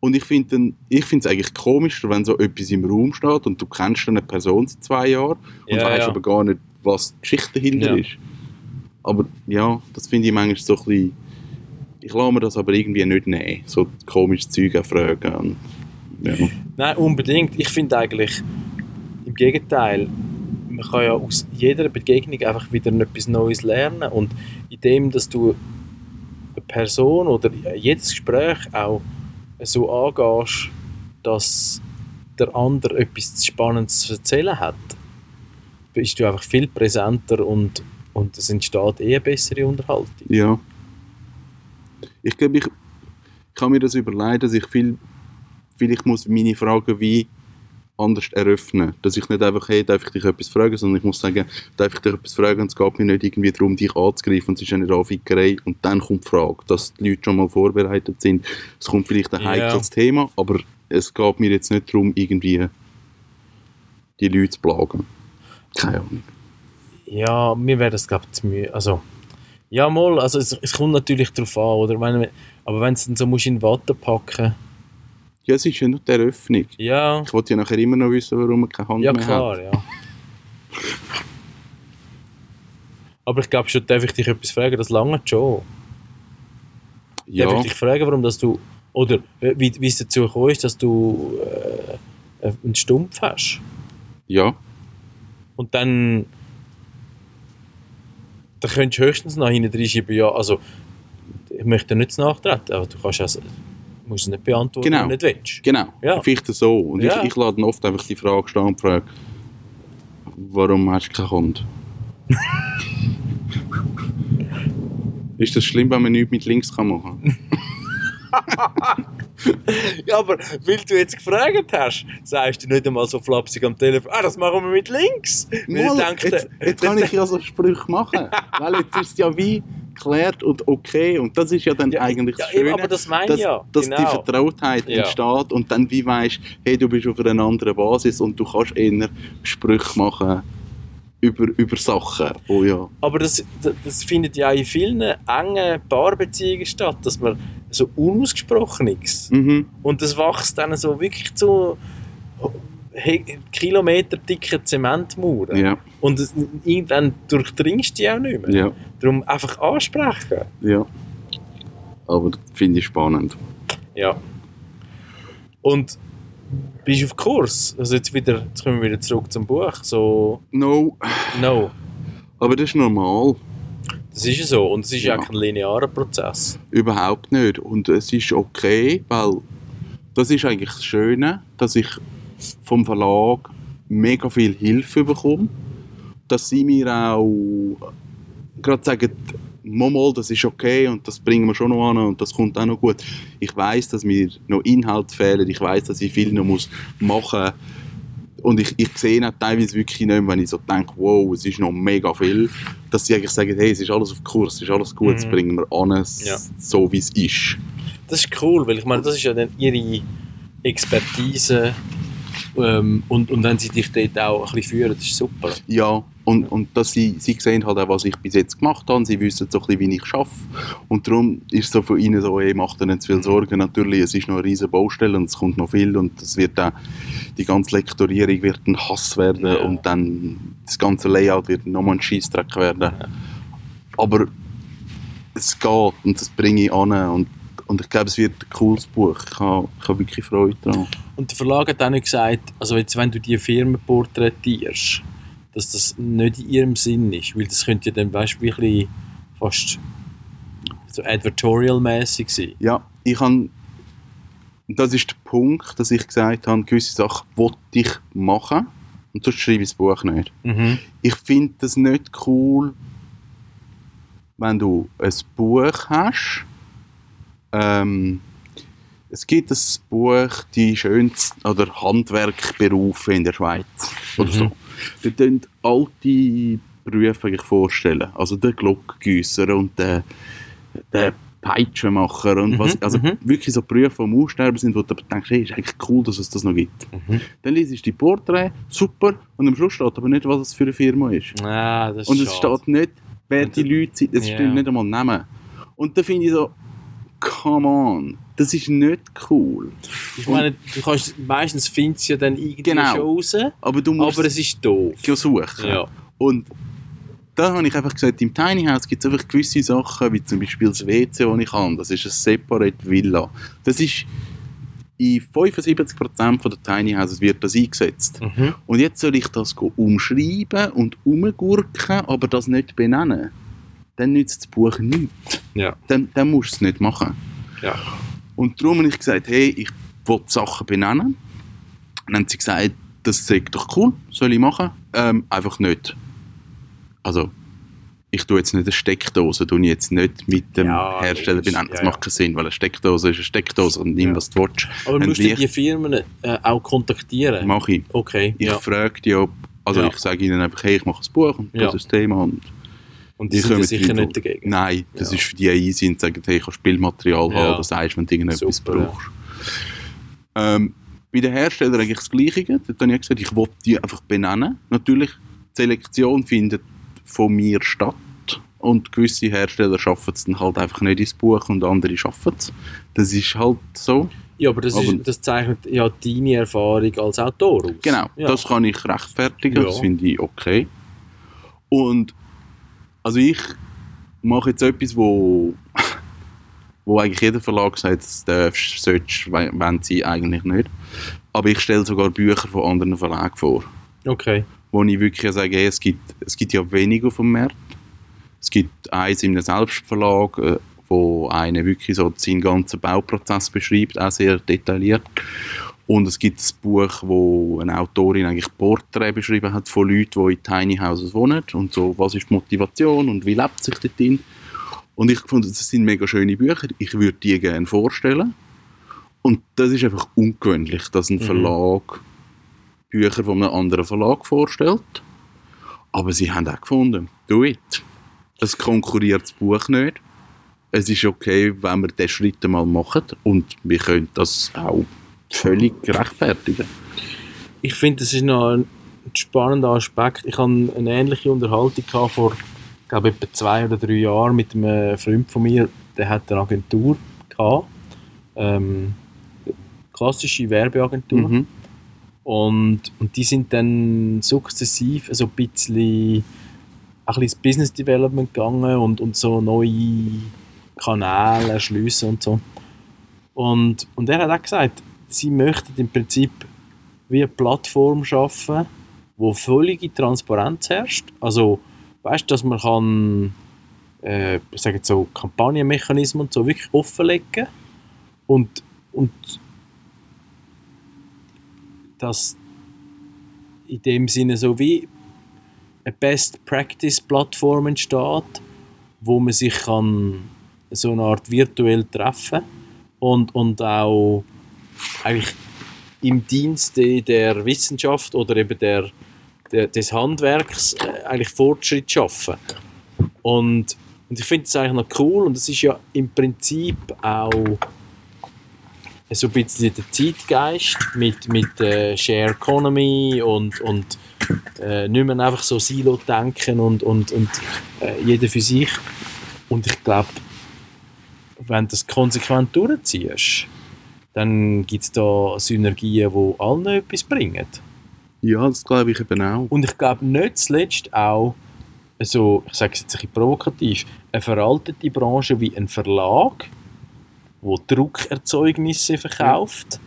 Und ich finde es eigentlich komischer, wenn so etwas im Raum steht und du kennst eine Person seit zwei Jahren und Ja, weißt ja. aber gar nicht, was die Geschichte dahinter Ja. ist. Aber ja, das finde ich manchmal so ein bisschen... Ich lasse mir das aber irgendwie nicht nehmen, so komische Zeug fragen. Ja. Nein, unbedingt. Ich finde eigentlich, im Gegenteil, man kann ja aus jeder Begegnung einfach wieder etwas Neues lernen. Und indem, dass du eine Person oder jedes Gespräch auch so angehst, dass der andere etwas Spannendes zu erzählen hat, bist du einfach viel präsenter und, und es entsteht eh eine bessere Unterhaltung. Ja. Ich glaube, ich, ich kann mir das überlegen, dass ich viel, vielleicht muss meine Fragen wie anders eröffnen. Dass ich nicht einfach, hey, darf ich dich etwas fragen, sondern ich muss sagen, darf ich dich etwas fragen und es geht mir nicht irgendwie darum, dich anzugreifen und es ist eine Anfickerei und dann kommt die Frage, dass die Leute schon mal vorbereitet sind. Es kommt vielleicht ein heikles Thema, aber es geht mir jetzt nicht darum, irgendwie die Leute zu plagen. Keine Ahnung. Ja, mir wäre das glaube ich zu mühe. Also, ja mal, also es, es kommt natürlich darauf an, oder? Wenn, aber wenn es dann so musst in Watte packen, Ja, es ist ja nur die Eröffnung. ja, Ich wollte ja nachher immer noch wissen, warum man keine Hand ja mehr hat. klar, ja. Aber ich glaube schon, darf ich dich etwas fragen, das lange schon. Ja. Darf ich dich fragen, warum dass du, oder äh, wie, wie es dazu gekommen ist, dass du äh, einen Stumpf hast? Ja, Und dann, dann könntest du höchstens nach hinten reinschreiben, ja, also ich möchte nicht nachtreten, aber du kannst es, musst es nicht beantworten, Genau. wenn du nicht willst. genau. Ja. Vielleicht so. Und Ja. ich, ich lade oft einfach die Frage stehen und frage, warum hast du keine Hand? Ist das schlimm, wenn man nichts mit links kann machen Ja, aber weil du jetzt gefragt hast, sagst du nicht einmal so flapsig am Telefon, ah, das machen wir mit links. Mal, denke, jetzt, jetzt kann ich ja so Sprüche machen. Weil jetzt ist ja wie geklärt und okay. Und das ist ja dann Ja, eigentlich ja, das Schöne, aber das meine dass, ich ja, dass die genau. Vertrautheit Ja. entsteht und dann wie weißt, hey, du bist auf einer anderen Basis und du kannst eher Sprüche machen über, über Sachen. Oh ja. Aber das, das- das findet ja in vielen engen Paarbeziehungen statt, dass man so unausgesprochenes Mhm. und das wächst dann so wirklich zu he- kilometerdicke Zementmauern. Ja, Und irgendwann durchdringst du die auch nicht mehr. ja, Darum einfach ansprechen. ja. Aber das finde ich spannend. Ja. Und bist du auf Kurs? Also jetzt, wieder, jetzt kommen wir wieder zurück zum Buch. So, No, no, aber das ist normal. das ist ja so. Und es ist ja Ja. kein linearer Prozess. Überhaupt nicht. Und es ist okay, weil das ist eigentlich das Schöne, dass ich vom Verlag mega viel Hilfe bekomme. Dass sie mir auch gerade sagen, mal, das ist okay und das bringen wir schon noch an und das kommt auch noch gut. Ich weiß, dass mir noch Inhalt fehlen, ich weiß, dass ich viel noch muss machen muss. Und ich, ich sehe auch teilweise wirklich nicht wenn ich so denke, wow, es ist noch mega viel, dass sie eigentlich sagen, hey, es ist alles auf Kurs, es ist alles gut, das Mhm. bringen wir an, Ja. so wie es ist. Das ist cool, weil ich meine, das ist ja dann ihre Expertise. Ähm, und, und wenn sie dich dort auch ein bisschen führen, das ist super. Ja, und, und dass sie, sie sehen halt auch, was ich bis jetzt gemacht habe, sie wissen so ein bisschen, wie ich arbeite. Und darum ist so von ihnen so, hey, macht dir nicht zu viel Sorgen. Natürlich, es ist noch eine riesige Baustelle und es kommt noch viel und es wird auch, die ganze Lektorierung wird ein Hass werden Ja. und dann das ganze Layout wird nochmal ein Scheissdreck werden. Aber es geht und das bringe ich an und, und ich glaube, es wird ein cooles Buch. Ich habe, ich habe wirklich Freude daran. Und der Verlag hat auch nicht gesagt, also jetzt, wenn du die Firmen porträtierst, dass das nicht in ihrem Sinn ist. Weil das könnte ja dann, weißt bisschen fast so advertorial-mäßig sein. Ja, ich habe. und Das ist der Punkt, dass ich gesagt habe, gewisse Sachen wollte ich machen und sonst schreibe ich das Buch nicht. Mhm. Ich finde das nicht cool, wenn du ein Buch hast. Ähm, es gibt ein Buch, die schönsten oder Handwerkberufe in der Schweiz oder Mhm. so. Da tun alte Berufe eigentlich vorstellen. Also der Glockengüsser und der, der Peitschenmacher und was, Mhm, also mhm. wirklich so Berufe, die am Aussterben sind, wo du denkst, hey, ist eigentlich cool, dass es das noch gibt. Mhm. Dann liest du die Porträt, super, und am Schluss steht aber nicht, was es für eine Firma ist. Ah, das ist Und es schade. steht nicht, wer die Leute sind, es ja. steht nicht einmal Namen. Und da finde ich so, come on, das ist nicht cool. Ich meine, du kannst, meistens findest du ja dann irgendwie Genau. schon raus, Aber du musst aber es ist doof. suchen. Ja. Und da habe ich einfach gesagt, im Tiny House gibt es einfach gewisse Sachen, wie zum Beispiel das WC, das ich habe. Das ist eine Separate Villa. Das ist in 75% der Tiny Houses wird das eingesetzt. Mhm. Und jetzt soll ich das umschreiben und umgurken, aber das nicht benennen. Dann nützt das Buch nichts. Ja. Dann, dann musst du es nicht machen. Ja. Und darum habe ich gesagt, hey, ich will die Sachen benennen. Dann haben sie gesagt, das sei doch cool, soll ich machen? Ähm, einfach nicht. Also, ich tue jetzt nicht eine Steckdose, tue ich jetzt nicht mit dem Ja, Hersteller benennen. Das Ja, macht keinen Sinn, weil eine Steckdose ist eine Steckdose und nimm, was du willst. Aber Ein musst du die Firmen äh, auch kontaktieren? mache ich. Okay, Ich ja. frage die, ob, also ich sage ihnen einfach, hey, ich mache ein Buch und das ist das Thema. Und Und die sind kommen ja sicher nicht dagegen. Nein, das Ja. ist für die easy und sagen, hey, ich kann Spielmaterial Ja. haben oder sagst, wenn du irgendetwas Super, ja. brauchst. Ähm, bei den Herstellern eigentlich das Gleiche. Dort habe ich gesagt, ich wollte die einfach benennen. Natürlich, die Selektion findet von mir statt. Und gewisse Hersteller schaffen es dann halt einfach nicht ins Buch und andere schaffen es. Das ist halt so. Ja, aber das, Aber- ist, das zeichnet ja deine Erfahrung als Autor aus. Genau, Ja. das kann ich rechtfertigen, Ja. das finde ich okay. Und also ich mache jetzt etwas, wo, wo eigentlich jeder Verlag sagt, das darfst, sollst, we- wollen sie eigentlich nicht. Aber ich stelle sogar Bücher von anderen Verlagen vor, Okay. wo ich wirklich sage, hey, es, gibt, es gibt ja wenig auf dem Markt. Es gibt eins in einem Selbstverlag, äh, wo einer wirklich so seinen ganzen Bauprozess beschreibt, auch sehr detailliert. Und es gibt ein Buch, wo eine Autorin eigentlich Porträts beschrieben hat von Leuten, die in Tiny Houses wohnen und so, was ist die Motivation und wie lebt sich dort drin. Und ich fand, das sind mega schöne Bücher. Ich würde die gerne vorstellen. Und das ist einfach ungewöhnlich, dass ein Mhm. Verlag Bücher von einem anderen Verlag vorstellt. Aber sie haben auch gefunden, do it. Es konkurriert das Buch nicht. Es ist okay, wenn wir diesen Schritt mal machen und wir können das auch völlig rechtfertigen. Ich finde, das ist noch ein spannender Aspekt. Ich hatte eine ähnliche Unterhaltung gehabt vor, glaube etwa zwei oder drei Jahren mit einem Freund von mir, der hat eine Agentur gehabt. Ähm, klassische Werbeagentur. Mhm. Und, und die sind dann sukzessiv so ein bisschen, ein bisschen ins Business Development gegangen und, und so neue Kanäle erschliessen und so. Und, und er hat auch gesagt, sie möchten im Prinzip wie eine Plattform schaffen, wo völlige Transparenz herrscht. Also, weißt dass man kann, äh, ich sage jetzt so Kampagnenmechanismen und so wirklich offenlegen und, und dass in dem Sinne so wie eine Best Practice Plattform entsteht, wo man sich kann so eine Art virtuell treffen und, und auch eigentlich im Dienste der Wissenschaft oder eben der, der des Handwerks äh, eigentlich Fortschritt schaffen. Und, und ich finde es eigentlich noch cool und es ist ja im Prinzip auch so ein bisschen der Zeitgeist mit, mit äh, Share Economy und, und äh, nicht mehr einfach so Silo denken und, und, und äh, jeder für sich. Und ich glaube, wenn du das konsequent durchziehst, dann gibt es da Synergien, die allen etwas bringen. Ja, das glaube ich eben auch. Und ich glaube nicht zuletzt auch, also, ich sage es jetzt ein bisschen provokativ, eine veraltete Branche wie ein Verlag, wo Druckerzeugnisse verkauft,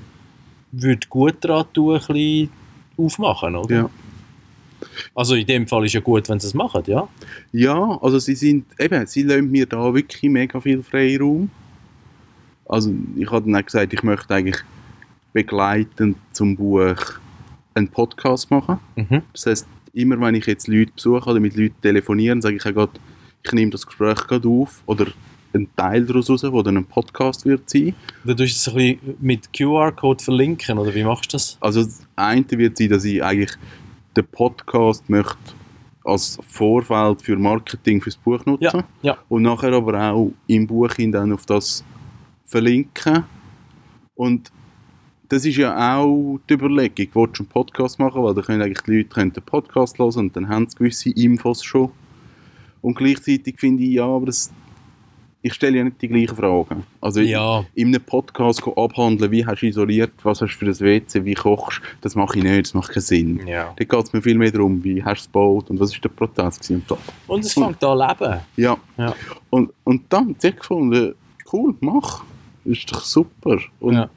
würde gut daran tun, ein bisschen aufmachen, oder? Ja. Also in dem Fall ist ja gut, wenn sie es machen, ja? Ja, also sie sind, eben, sie lassen mir da wirklich mega viel Freiraum. Also ich habe dann auch gesagt, ich möchte eigentlich begleitend zum Buch einen Podcast machen. Mhm. Das heißt, immer wenn ich jetzt Leute besuche oder mit Leuten telefoniere, sage ich auch grad, ich nehme das Gespräch gerade auf oder einen Teil daraus raus, der dann ein Podcast wird sein. Dann tust du es ein bisschen mit QR-Code verlinken, oder wie machst du das? Also das eine wird sein, dass ich eigentlich den Podcast möchte als Vorfeld für Marketing fürs Buch nutzen Ja, ja. und nachher aber auch im Buch hin dann auf das verlinken. Und das ist ja auch die Überlegung, willst du einen Podcast machen, weil dann können eigentlich die Leute können den Podcast hören und dann haben sie gewisse Infos schon. Und gleichzeitig finde ich, ja, aber das, ich stelle ja nicht die gleichen Fragen. Also Ja. in einem Podcast abhandeln, wie hast du isoliert, was hast du für das WC, wie kochst du, das mache ich nicht, das macht keinen Sinn. Ja. Da geht es mir viel mehr darum, wie hast du es gebaut und was ist der Prozess gewesen und es fängt an leben. Ja. Ja. Und, und dann, hat gefunden, cool, mach. Ist doch super. Und Ja.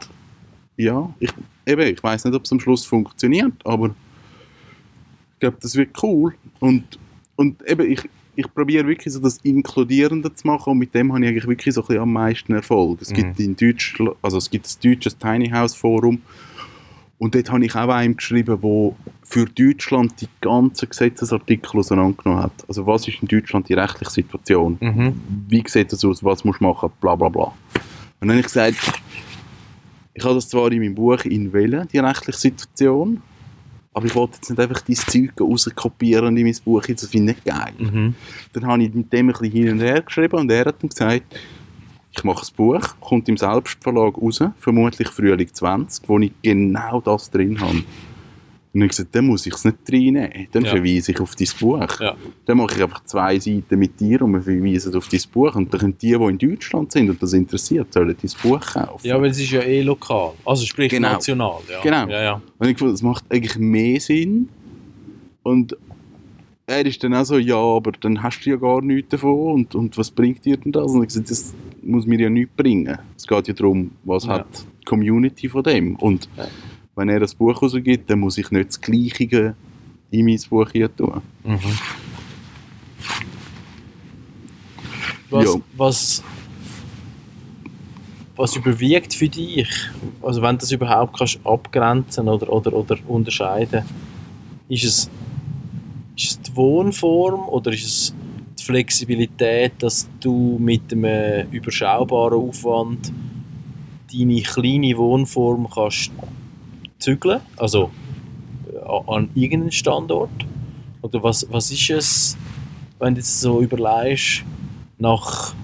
ja, ich, eben, ich weiß nicht, ob es am Schluss funktioniert, aber ich glaube, das wird cool. Und, und eben, ich, ich probiere wirklich so das Inkludierende zu machen und mit dem habe ich eigentlich wirklich so ein bisschen am meisten Erfolg. Es gibt in Deutschland, also es gibt das deutsche Tiny House Forum und dort habe ich auch einen geschrieben, wo für Deutschland die ganzen Gesetzesartikel auseinandergenommen hat. Also was ist in Deutschland die rechtliche Situation? Mhm. wie sieht das aus, was musst du machen, bla bla bla. Und dann habe ich gesagt, ich habe das zwar in meinem Buch in Wellen, die rechtliche Situation, aber ich wollte jetzt nicht einfach dieses Zeug rauskopieren in mein Buch, das finde ich nicht geil. Mhm. Dann habe ich mit dem ein bisschen hin und her geschrieben und er hat dann gesagt, ich mache das Buch, kommt im Selbstverlag raus, vermutlich Frühling 20, wo ich genau das drin habe. Und dann gesagt, dann muss ich es nicht reinnehmen, dann Ja. verweise ich auf dein Buch. Ja. Dann mache ich einfach zwei Seiten mit dir und wir verweisen auf dein Buch. Und dann können die, die in Deutschland sind und das interessiert, sollen dein Buch kaufen. ja, weil es ist ja eh lokal. Also sprich Genau. national. Ja. Genau. Ja, ja. Und ich fand, das macht eigentlich mehr Sinn. Und er ist dann auch so, ja, aber dann hast du ja gar nichts davon und, und was bringt dir denn das? Und ich gesagt, das muss mir ja nichts bringen. Es geht ja darum, was hat die Community von dem. Und. Wenn er das Buch rausgibt, dann muss ich nicht das Gleiche in mein Buch hier tun. Mhm. Was, Ja. was, was überwiegt für dich? Also wenn du das überhaupt kannst abgrenzen oder, oder, oder unterscheiden, ist es, ist es die Wohnform oder ist es die Flexibilität, dass du mit einem überschaubaren Aufwand deine kleine Wohnform kannst zügeln, also äh, an, irgendeinen Standort? Oder was, was ist es, wenn du jetzt so überlegst, nach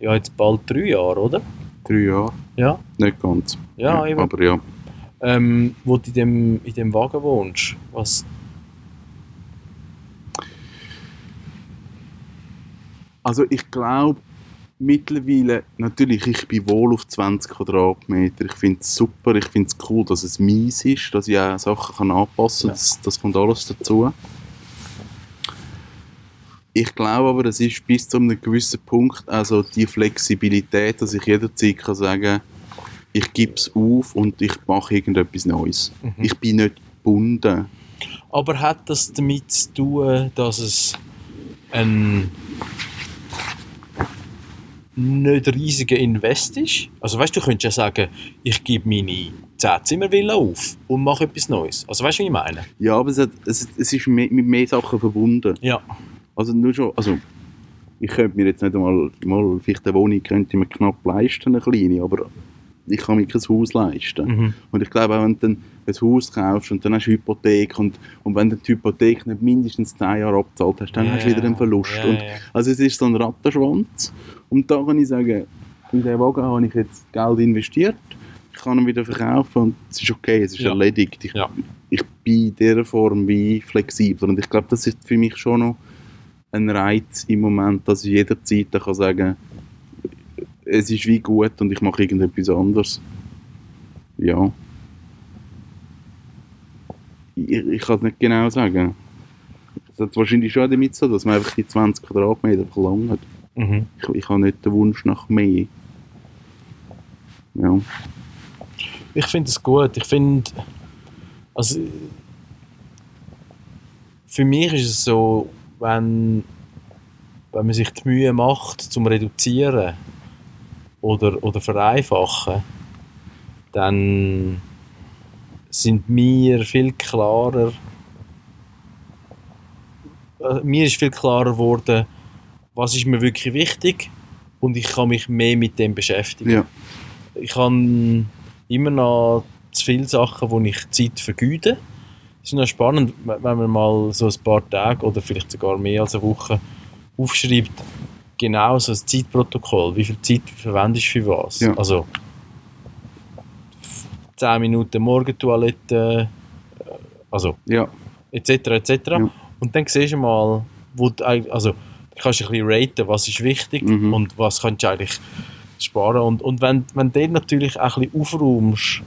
ja, jetzt bald drei Jahren, oder? Drei Jahre, Ja, nicht ganz. ja, eben. aber ja. Ähm, wo du in dem, in dem Wagen wohnst, was... Also ich glaube, mittlerweile, natürlich, ich bin wohl auf 20 Quadratmeter. Ich finde es super, ich finde es cool, dass es mies ist, dass ich auch Sachen kann anpassen kann. Ja. Das, das kommt alles dazu. Ich glaube aber, es ist bis zu einem gewissen Punkt also die Flexibilität, dass ich jederzeit kann sagen ich gebe es auf und ich mache irgendetwas Neues. Mhm. Ich bin nicht gebunden. Aber hat das damit zu tun, dass es ein nicht riesiger Invest ist? Also weißt du, du könntest ja sagen, ich gebe meine 10 Zimmervilla auf und mache etwas Neues. Also weißt du, wie ich meine? Ja, aber es, hat, es, es ist mehr, mit mehr Sachen verbunden. Ja. Also nur schon, also ich könnte mir jetzt nicht einmal, mal, vielleicht eine Wohnung könnte ich mir knapp leisten, eine kleine, aber ich kann mir kein Haus leisten. Mhm. Und ich glaube auch, wenn du dann ein Haus kaufst und dann hast du Hypothek und, und wenn du die Hypothek nicht mindestens 10 Jahre abgezahlt hast, dann Ja, hast du wieder einen Verlust. und, ja. Also es ist so ein Rattenschwanz. Und da kann ich sagen, in diesen Wagen habe ich jetzt Geld investiert, ich kann ihn wieder verkaufen und es ist okay, es ist Ja. erledigt. Ich, Ja. ich bin in dieser Form wie flexibler und ich glaube, das ist für mich schon noch ein Reiz im Moment, dass ich jederzeit kann sagen es ist wie gut und ich mache irgendetwas anderes. Ja. Ich, ich kann es nicht genau sagen. Es hat wahrscheinlich schon damit so, dass man einfach die 20 Quadratmeter verlangt. Mhm. Ich, ich habe nicht den Wunsch nach mehr. Ja. Ich finde es gut. Ich finde, also für mich ist es so, wenn, wenn man sich die Mühe macht zum Reduzieren oder, oder Vereinfachen, dann sind mir viel klarer, äh, mir ist viel klarer geworden, was ist mir wirklich wichtig und ich kann mich mehr mit dem beschäftigen ja. ich habe immer noch zu viele Sachen, wo ich Zeit vergeude. Es ist noch spannend, wenn man mal so ein paar Tage oder vielleicht sogar mehr als eine Woche aufschreibt, genau so ein Zeitprotokoll. Wie viel Zeit verwendest du für was? Ja. Also 10 Minuten Morgentoilette, äh, also Ja. etc. etc. Ja. Und dann siehst du mal, wo du, also du kannst ein bisschen raten, was ist wichtig Mhm. und was kannst du eigentlich sparen. Und, und wenn, wenn du dann natürlich auch ein bisschen aufräumst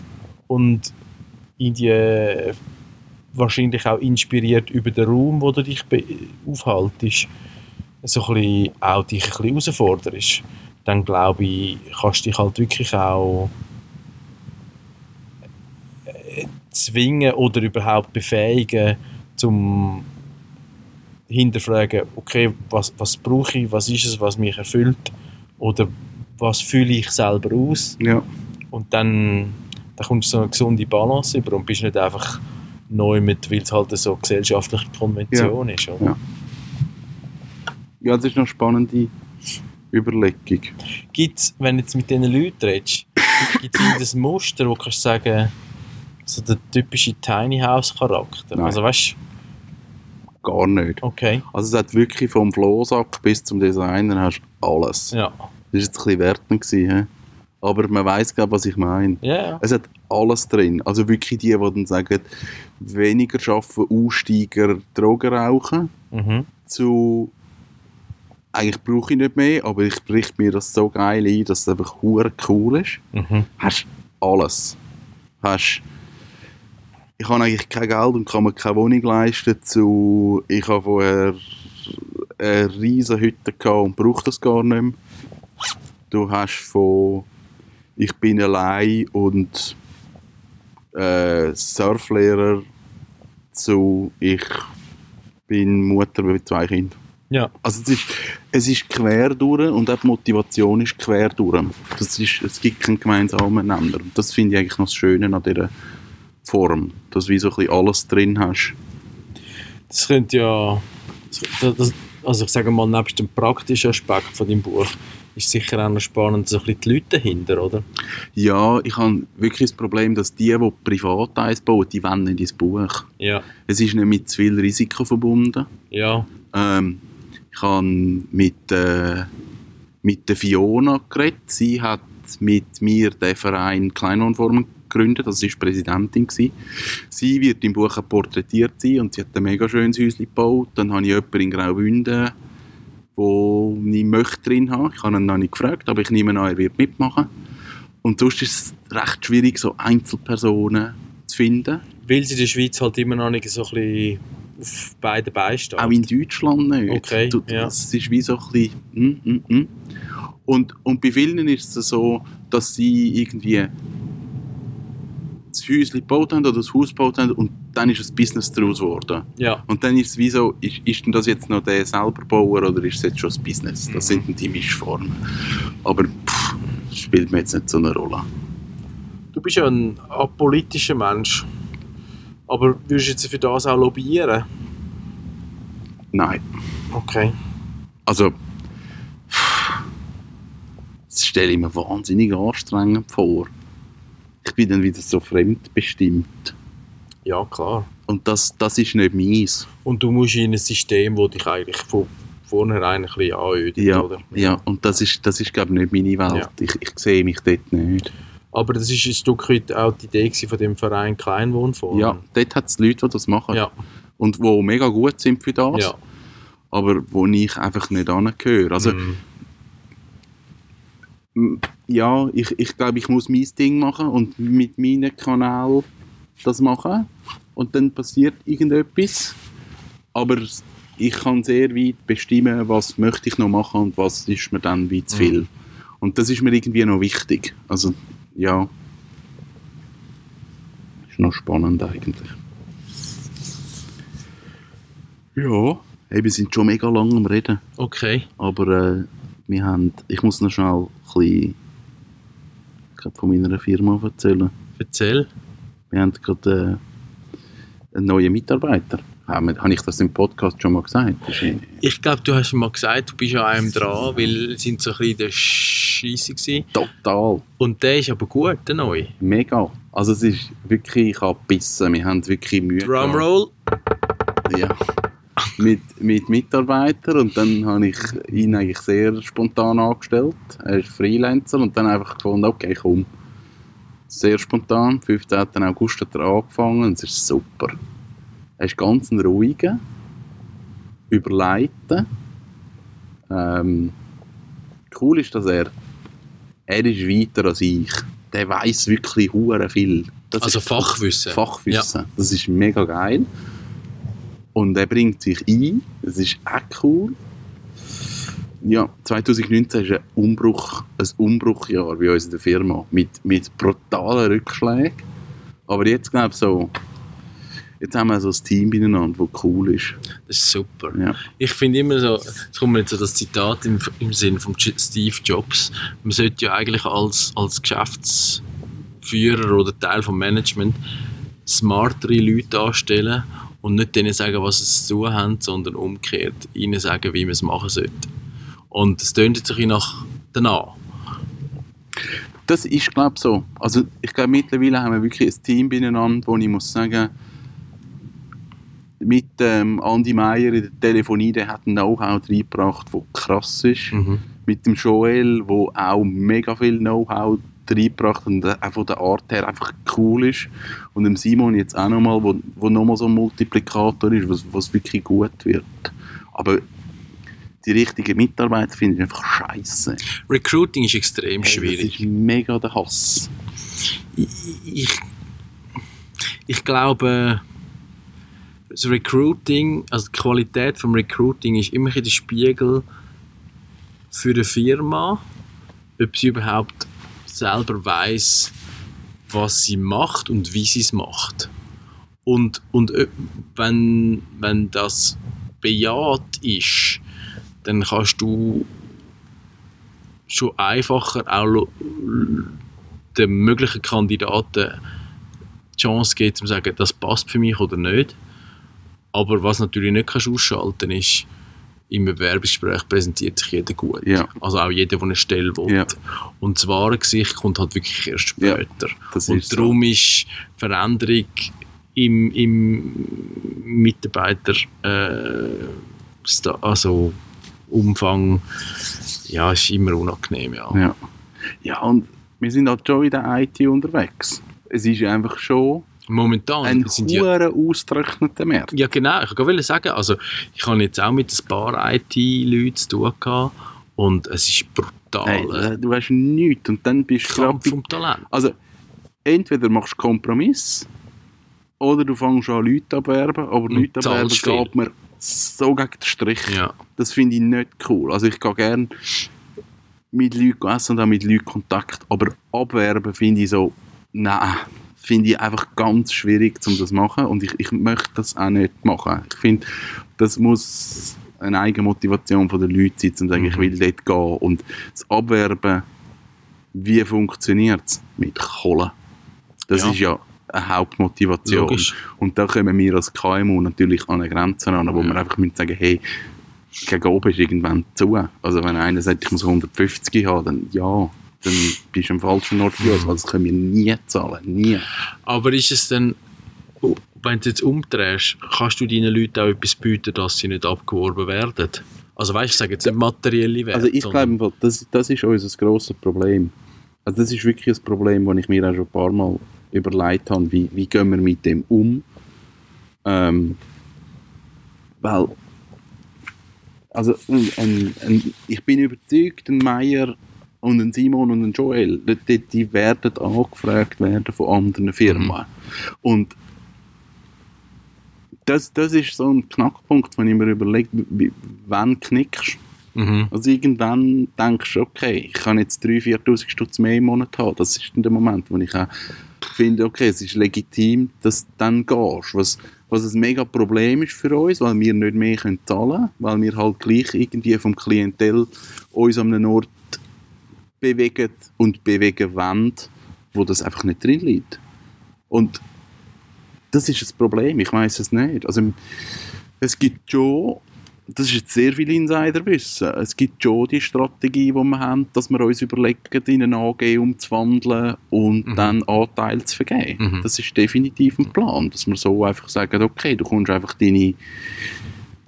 und in die, wahrscheinlich auch inspiriert über den Raum, wo du dich aufhaltest, so ein bisschen, auch dich ein bisschen herausforderst, dann glaube ich, kannst du dich halt wirklich auch äh, zwingen oder überhaupt befähigen, zum hinterfragen, okay, was, was brauche ich, was ist es, was mich erfüllt oder was fühle ich selber aus Ja. und dann, dann kommst du so eine gesunde Balance über und bist nicht einfach neu mit, weil es halt eine so gesellschaftliche Konvention ist. Oder? Ja. Ja, das ist eine spannende Überlegung. Gibt es, wenn du jetzt mit diesen Leuten redest, gibt es irgendein Muster, wo du kannst sagen, so der typische Tiny House Charakter? Nein. Also weißt Gar nicht. okay, Also es hat wirklich vom Flohsack bis zum Designer hast alles. ja. Das war jetzt ein bisschen wertend. Gewesen? Aber man weiß glaube was ich meine. Ja. Es hat alles drin. Also wirklich die, die dann sagen, weniger schaffen, Aussteiger, Drogen rauchen, Mhm. zu eigentlich brauche ich nicht mehr, aber ich richte mir das so geil ein, dass es einfach cool ist. Mhm. Hast alles. Hast ich habe eigentlich kein Geld und kann mir keine Wohnung leisten zu ich habe vorher eine riesige Hütte gehabt und brauche das gar nicht mehr. Du hast von ich bin allein und äh, Surflehrer zu ich bin Mutter mit zwei Kindern. Ja. Also es ist, es ist quer durch und auch die Motivation ist quer durch. Das ist, es gibt keinen gemeinsamen Nenner. Das finde ich eigentlich noch das Schöne an dieser Form, dass du wie so ein bisschen alles drin hast. Das könnte ja, das, das, also ich sage mal, nebst dem praktischen Aspekt von deinem Buch, ist sicher auch noch spannend, so ein bisschen die Leute dahinter, oder? Ja, ich habe wirklich das Problem, dass die, die privat eins bauen, die wollen nicht ins Buch. Ja. Es ist nicht mit zu viel Risiko verbunden. Ja. Ähm, ich habe mit, äh, mit der Fiona geredet. Sie hat mit mir den Verein Kleinwohnformen gegründet. Das war Präsidentin. Gewesen. Sie wird im Buch porträtiert sein und sie hat ein mega schönes Häuschen gebaut. Dann habe ich jemanden in Graubünden wo ich möchte drin haben. Ich habe ihn noch nicht gefragt, aber ich nehme an, er wird mitmachen. Und sonst ist es recht schwierig, so Einzelpersonen zu finden. Weil sie in der Schweiz halt immer noch nicht so ein bisschen auf beiden Beinen steht. Auch in Deutschland nicht. Okay, Du- ja. Es ist wie so ein bisschen... Mm, mm, mm. Und, und bei vielen ist es so, dass sie irgendwie das Häuschen gebaut haben oder das Haus gebaut haben und dann ist ein Business daraus geworden. Ja. Und dann ist es wie so, ist, ist denn das jetzt noch der selber Bauer oder ist es jetzt schon ein Business? Mhm. Das sind dann die Mischformen. Aber pff, spielt mir jetzt nicht so eine Rolle. Du bist ja ein apolitischer Mensch. Aber würdest du jetzt für das auch lobbyieren? Nein. Okay. Also, das stelle ich mir wahnsinnig anstrengend vor. Ich bin dann wieder so fremdbestimmt. Ja, klar. Und das, das ist nicht meins. Und du musst in ein System, das dich eigentlich von vornherein ein bisschen anödet, Ja, oder? ja. und das ist, das ist glaube ich, nicht meine Welt. Ja. Ich, ich sehe mich dort nicht. Aber das ist ein Stück weit auch die Idee von dem Verein Kleinwohnform. Ja, dort hat es Leute, die das machen. Ja. Und die mega gut sind für das. Ja. aber wo ich einfach nicht angehöre. Also, Mhm. Ja, ich, ich glaube, ich muss mein Ding machen und mit meinem Kanal das machen und dann passiert irgendetwas. Aber ich kann sehr weit bestimmen, was möchte ich noch machen und was ist mir dann wie zu viel. Und das ist mir irgendwie noch wichtig. Also, ja. Ist noch spannend eigentlich. Ja, hey, wir sind schon mega lang am Reden. Okay. Aber äh, wir haben, ich muss noch schnell bisschen von meiner Firma erzählen. Erzähl. Wir haben gerade äh, einen neuen Mitarbeiter. Habe ich das im Podcast schon mal gesagt? Ich glaube, du hast mal gesagt, du bist an einem dran, weil sind so ein bisschen der Scheisse gewesen. total, Und der ist aber gut, der neue. mega. Also es ist wirklich, ich habe gebissen. Wir haben wirklich Mühe gehabt. Drumroll. Ja. Mit, mit Mitarbeitern und dann habe ich ihn eigentlich sehr spontan angestellt. Er ist Freelancer und dann einfach gefunden, okay, komm. Sehr spontan, 15. August hat er angefangen und es ist super. Er ist ganz ein ruhiger, überleiten. Ähm, cool ist, dass er, er ist weiter als ich. Der weiß wirklich hure viel. Das Also Fachwissen. Fachwissen. Das ist mega geil. Und er bringt sich ein. Das ist echt cool. Ja, 2019 ist ein, Umbruch, ein Umbruchjahr bei uns in der Firma. Mit, mit brutalen Rückschlägen. Aber jetzt glaube ich so, jetzt haben wir so ein Team beieinander, das cool ist. Das ist super. Ja. Ich finde immer so, es kommt mir jetzt so das Zitat im, im Sinn von Steve Jobs. Man sollte ja eigentlich als, als Geschäftsführer oder Teil vom Management smartere Leute anstellen und nicht denen sagen, was sie zu tun haben, sondern umgekehrt ihnen sagen, wie man es machen sollte. Und es tönt jetzt ein bisschen nach danach. Das ist, glaube ich, so. Also, ich glaube, mittlerweile haben wir wirklich ein Team beieinander, wo ich muss sagen, mit ähm, Andi Meier in der Telefonie, der hat ein Know-how reingebracht, das krass ist. Mhm. Mit dem Joel, wo auch mega viel Know-how reingebracht und auch von der Art her einfach cool ist. Und dem Simon jetzt auch nochmal, wo, wo nochmal so ein Multiplikator ist, was, was wirklich gut wird. Aber die richtigen Mitarbeiter finde ich einfach scheiße. Recruiting ist extrem Hey, schwierig. Das ist mega der Hass. ich, ich glaube, das Recruiting, also die Qualität vom Recruiting ist immer der Spiegel für eine Firma, ob sie überhaupt selber weiß, was sie macht und wie sie es macht. Und, und ö- wenn, wenn das bejaht ist, dann kannst du schon einfacher auch den möglichen Kandidaten die Chance geben, zu sagen, das passt für mich oder nicht. Aber was natürlich nicht kannst ausschalten ist, im Bewerbungsgespräch präsentiert sich jeder gut. Ja. Also auch jeder, der eine Stelle will. Ja. Und das wahre Gesicht kommt halt wirklich erst Ja, später. das Und ist so. darum ist Veränderung im, im Mitarbeiter äh, also Umfang ja, ist immer unangenehm. Ja. Ja. ja, und wir sind halt schon in der IT unterwegs. Es ist einfach schon Momentan ein sind ja hoher ausgetrockneter Markt. Ja, genau. Ich wollte sagen, also ich habe jetzt auch mit ein paar IT-Leuten zu tun gehabt und es ist brutal. Hey, äh, du hast nichts und dann bist du Kampf um Talent. Also, entweder machst du Kompromiss oder du fängst an, Leute abwerben, aber Leute abwerben geht mir so gegen den Strich. Ja. Das finde ich nicht cool. Also ich gehe gerne mit Leuten essen und auch mit Leuten Kontakt, aber abwerben finde ich so, nein, finde ich einfach ganz schwierig, um das zu machen und ich, ich möchte das auch nicht machen. Ich finde, das muss eine eigene Motivation von den Leuten sein, zu sagen, ich will dort gehen und das Abwerben, wie funktioniert es? Mit Kohle. Das Ja. ist ja eine Hauptmotivation. Logisch. Und da kommen wir als KMU natürlich an eine Grenze an, wo wir einfach müssen sagen, hey, gegen oben ist irgendwann zu. Also wenn einer sagt, ich muss 150 haben, dann ja, dann bist du am falschen Ort für uns, weil das können wir nie zahlen, nie. Aber ist es dann, oh, wenn du jetzt umdrehst, kannst du deinen Leuten auch etwas bieten, dass sie nicht abgeworben werden? Also weißt du, ich sage jetzt nicht materielle Werte. Also ich glaube, das, das ist unser grosses Problem. Also das ist wirklich ein Problem, das ich mir auch schon ein paar Mal überlegt habe, wie, wie gehen wir mit dem um. Ähm, weil, also ein, ein, ein, ich bin überzeugt, ein Meier und ein Simon und ein Joel, die, die, werden angefragt werden von anderen Firmen. Und das, das ist so ein Knackpunkt, wenn ich mir überlege, wann knickst du? Mhm. Also irgendwann denkst du, okay, ich kann jetzt 3'000, 4'000 Stutz mehr im Monat haben. Das ist dann der Moment, wo ich auch finde, okay, es ist legitim, dass du dann gehst. Was, was ein mega Problem ist für uns, weil wir nicht mehr können zahlen können, weil wir halt gleich irgendwie vom Klientel uns an einem Ort bewegen und bewegen wollen, wo das einfach nicht drin liegt. Und das ist das Problem, ich weiß es nicht. Also, es gibt schon, das ist jetzt sehr viel Insiderwissen, es gibt schon die Strategie, die wir haben, dass wir uns überlegen, in eine AG umzuwandeln und Mhm. dann Anteile zu vergeben. Mhm. Das ist definitiv ein Plan, dass wir so einfach sagen, okay, du kommst einfach deine,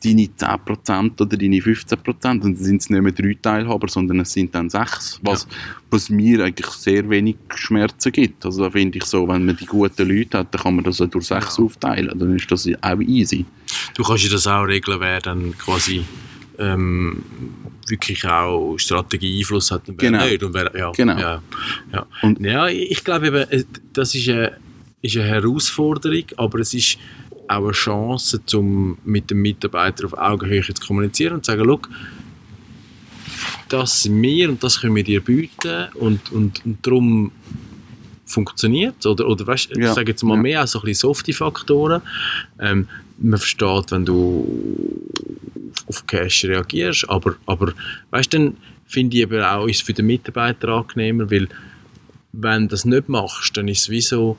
deine 10% oder deine 15% und dann sind es nicht mehr drei Teilhaber, sondern es sind dann sechs, was, was mir eigentlich sehr wenig Schmerzen gibt. Also da finde ich so, wenn man die guten Leute hat, dann kann man das auch durch sechs aufteilen, dann ist das auch easy. Du kannst ja das auch regeln, wer dann quasi ähm, wirklich auch Strategie Einfluss hat und wer Genau. nicht. Und wer, ja, Genau. Ja, ja. Und- ja, ich glaube eben, äh, das ist eine, ist eine Herausforderung, aber es ist auch eine Chance, um mit dem Mitarbeiter auf Augenhöhe zu kommunizieren und zu sagen, «Schau, das sind wir und das können wir dir bieten und, und, und darum funktioniert oder, oder weißt, ich Ja. sage jetzt mal Ja. mehr als so ein bisschen softe Faktoren. Ähm, man versteht, wenn du auf Cash reagierst, aber, aber weißt dann finde ich eben auch, ist es für den Mitarbeiter angenehmer, weil wenn du das nicht machst, dann ist es wie so,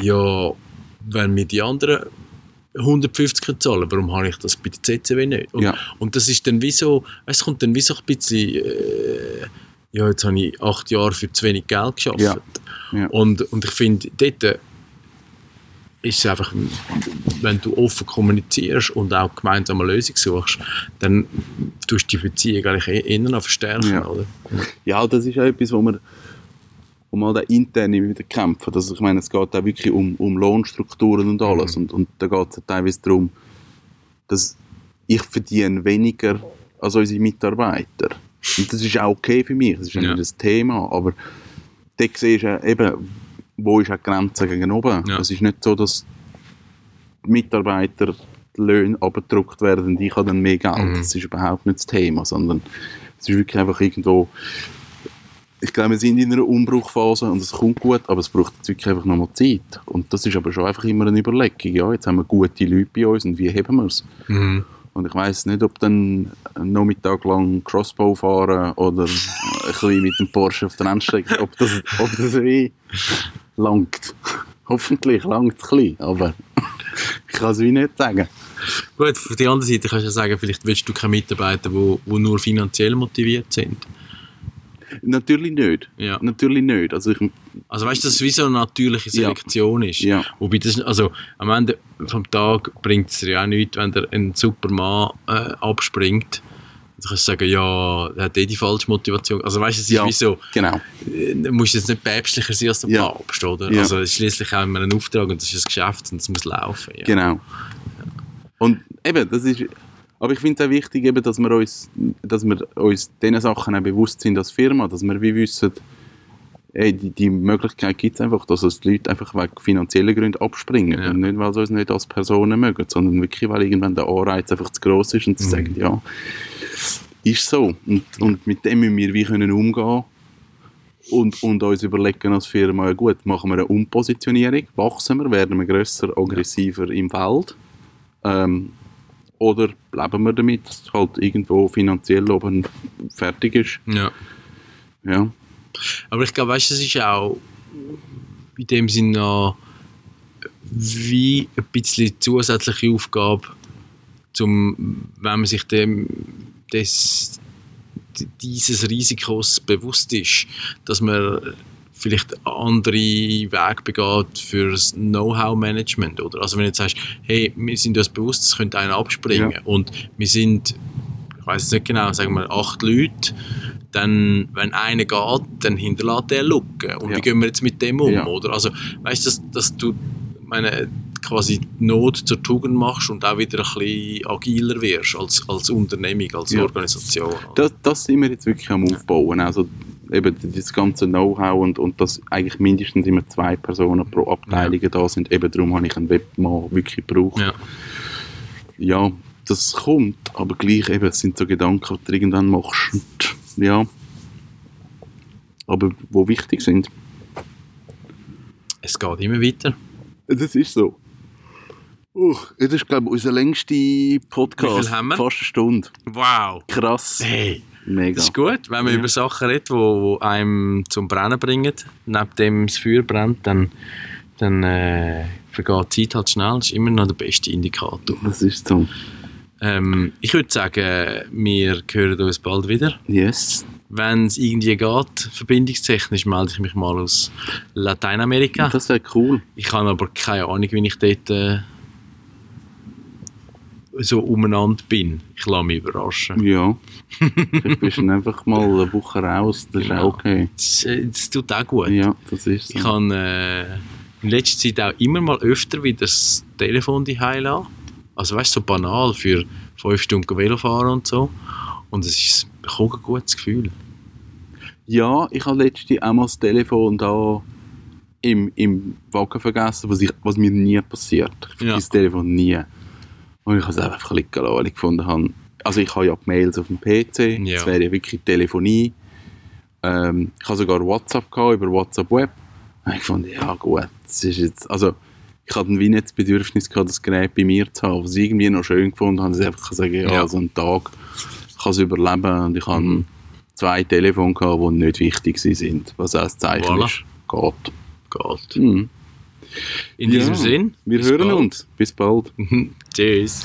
ja, wenn mir die anderen 150 zahlen, warum habe ich das bei der CCW nicht? Und, Ja. und das ist dann wie so, es kommt dann wie so ein bisschen, äh, ja, jetzt habe ich acht Jahre für zu wenig Geld geschafft. Ja. Ja. Und, und ich finde, dort äh, ist es einfach, wenn du offen kommunizierst und auch gemeinsam eine Lösung suchst, dann tust du die Beziehung eigentlich eh- innen noch verstärken, Ja. oder? Ja, das ist auch etwas, wo wir um mal da intern wieder kämpfen. Also ich meine, es geht auch wirklich um, um Lohnstrukturen und alles. Und, und da geht es teilweise darum, dass ich verdiene weniger als unsere Mitarbeiter. Und das ist auch okay für mich, das ist ja nicht das Thema, aber dort siehst du eben, wo ist auch die Grenze gegen oben. Ja. Es ist nicht so, dass die Mitarbeiter die Löhne abgedruckt werden und ich habe dann mehr Geld. Mhm. Das ist überhaupt nicht das Thema, sondern es ist wirklich einfach irgendwo ich glaube, wir sind in einer Umbruchphase und es kommt gut, aber es braucht wirklich einfach nochmal Zeit. Und das ist aber schon einfach immer eine Überlegung. Ja, jetzt haben wir gute Leute bei uns und wie haben wir es? Mhm. Und ich weiß nicht, ob dann einen Nachmittag lang Crossbow fahren oder ein bisschen mit dem Porsche auf der Rennstrecke, ob das, ob das eh langt. Hoffentlich langt es ein bisschen, aber ich kann es wie nicht sagen. Gut, auf der anderen Seite kannst du ja sagen, vielleicht willst du keine Mitarbeiter, die, die nur finanziell motiviert sind. Natürlich nicht. Ja. Natürlich nicht. Also ich, Also weißt du, dass es wie so eine natürliche Selektion ist. Ja. Wobei das, also am Ende vom Tag bringt es dir ja auch nichts, wenn der ein super Mann äh, abspringt, Du kannst sagen, ja, er hat eh die falsche Motivation. Also weißt du, es ist Ja. wie so, Genau. äh, du musst jetzt nicht päpstlicher sein als der Ja. Papst, oder? Ja. Also schließlich haben wir einen Auftrag und das ist ein Geschäft und es muss laufen. Ja. Genau. Und eben, das ist. Aber ich finde es auch wichtig, eben, dass wir uns, dass wir uns diesen Sachen auch bewusst sind als Firma, dass wir wie wissen, ey, die, die Möglichkeit gibt es einfach, dass uns die Leute einfach wegen finanziellen Gründen abspringen. Ja. Und nicht, weil sie uns nicht als Personen mögen, sondern wirklich, weil irgendwann der Anreiz einfach zu gross ist und sie Mhm. sagen, ja, ist so. Und, und mit dem müssen wir wie können umgehen und, und uns überlegen als Firma, ja gut, machen wir eine Umpositionierung, wachsen wir, werden wir grösser, aggressiver im Feld ähm, oder bleiben wir damit, dass es halt irgendwo finanziell oben fertig ist. Ja. Ja, Aber ich glaube, weißt du, es ist auch in dem Sinne noch wie ein bisschen zusätzliche Aufgabe, zum, wenn man sich dem, des, dieses Risikos bewusst ist, dass man vielleicht andere Wege begeht für das Know-how-Management. Oder? Also wenn du jetzt sagst, hey, wir sind uns bewusst, es könnte einer abspringen Ja. und wir sind, ich weiß es nicht genau, sagen wir acht Leute, dann, wenn einer geht, dann hinterlässt der Lücke. Und Ja. wie gehen wir jetzt mit dem um? Ja. Oder? Also, weißt du, dass, dass du meine, quasi die Not zur Tugend machst und auch wieder ein bisschen agiler wirst als, als Unternehmung, als Ja. Organisation. das, das sind wir jetzt wirklich am Aufbauen. Also eben das ganze Know-how und, und dass eigentlich mindestens immer zwei Personen pro Abteilung da sind. Eben darum habe ich einen Webmann wirklich gebraucht. Ja. ja, das kommt, aber gleich eben, es sind so Gedanken, die du irgendwann machst. Und, ja. Aber wo wichtig sind. Es geht immer weiter. Das ist so. Uch, das ist, glaube ich, unser längster Podcast. Wie viel haben wir? Fast eine Stunde. Wow! Krass. Hey, Mega. das ist gut. Wenn man Ja. über Sachen redet, die einem zum Brennen bringen, neben dem das Feuer brennt, dann, dann äh, vergeht die Zeit halt schnell. Das ist immer noch der beste Indikator. Das ist so. Ähm, ich würde sagen, wir hören uns bald wieder. Yes. Wenn es irgendwie geht, verbindungstechnisch, melde ich mich mal aus Lateinamerika. Das wäre cool. Ich habe aber keine Ahnung, wie ich dort äh, so umeinander bin. Ich lasse mich überraschen. Ja. Du dann einfach mal eine Woche raus. Das ist Genau. auch okay. Das, äh, das tut auch gut. Ja, das ist so. Ich habe äh, in letzter Zeit auch immer mal öfter wieder das Telefon die lassen. Also weißt du, so banal für fünf Stunden Velo fahren und so. Und es ist ich ein gutes Gefühl. Ja, ich habe letztens auch mal das Telefon da im, im Wagen vergessen, was, ich, was mir nie passiert. Ich vergesse Ja. das Telefon nie. Und ich habe es einfach liegen lassen, weil ich gefunden habe, also ich habe ja Mails auf dem PC, Ja. das wäre ja wirklich Telefonie. Ähm, ich habe sogar WhatsApp gehabt, über WhatsApp Web. Und ich fand, ja gut, das ist jetzt, also ich hatte wie nicht das Bedürfnis gehabt, das Gerät bei mir zu haben, was ich irgendwie noch schön gefunden habe, dass ich einfach sagen, ja, Ja. so einen Tag kann es überleben und ich habe Mhm. zwei Telefone gehabt, die nicht wichtig sind, was auch ein Zeichen Voilà. ist. Geht. Geht. Mhm. In diesem Ja, Sinn. Wir hören bald. uns. Bis bald. Tschüss.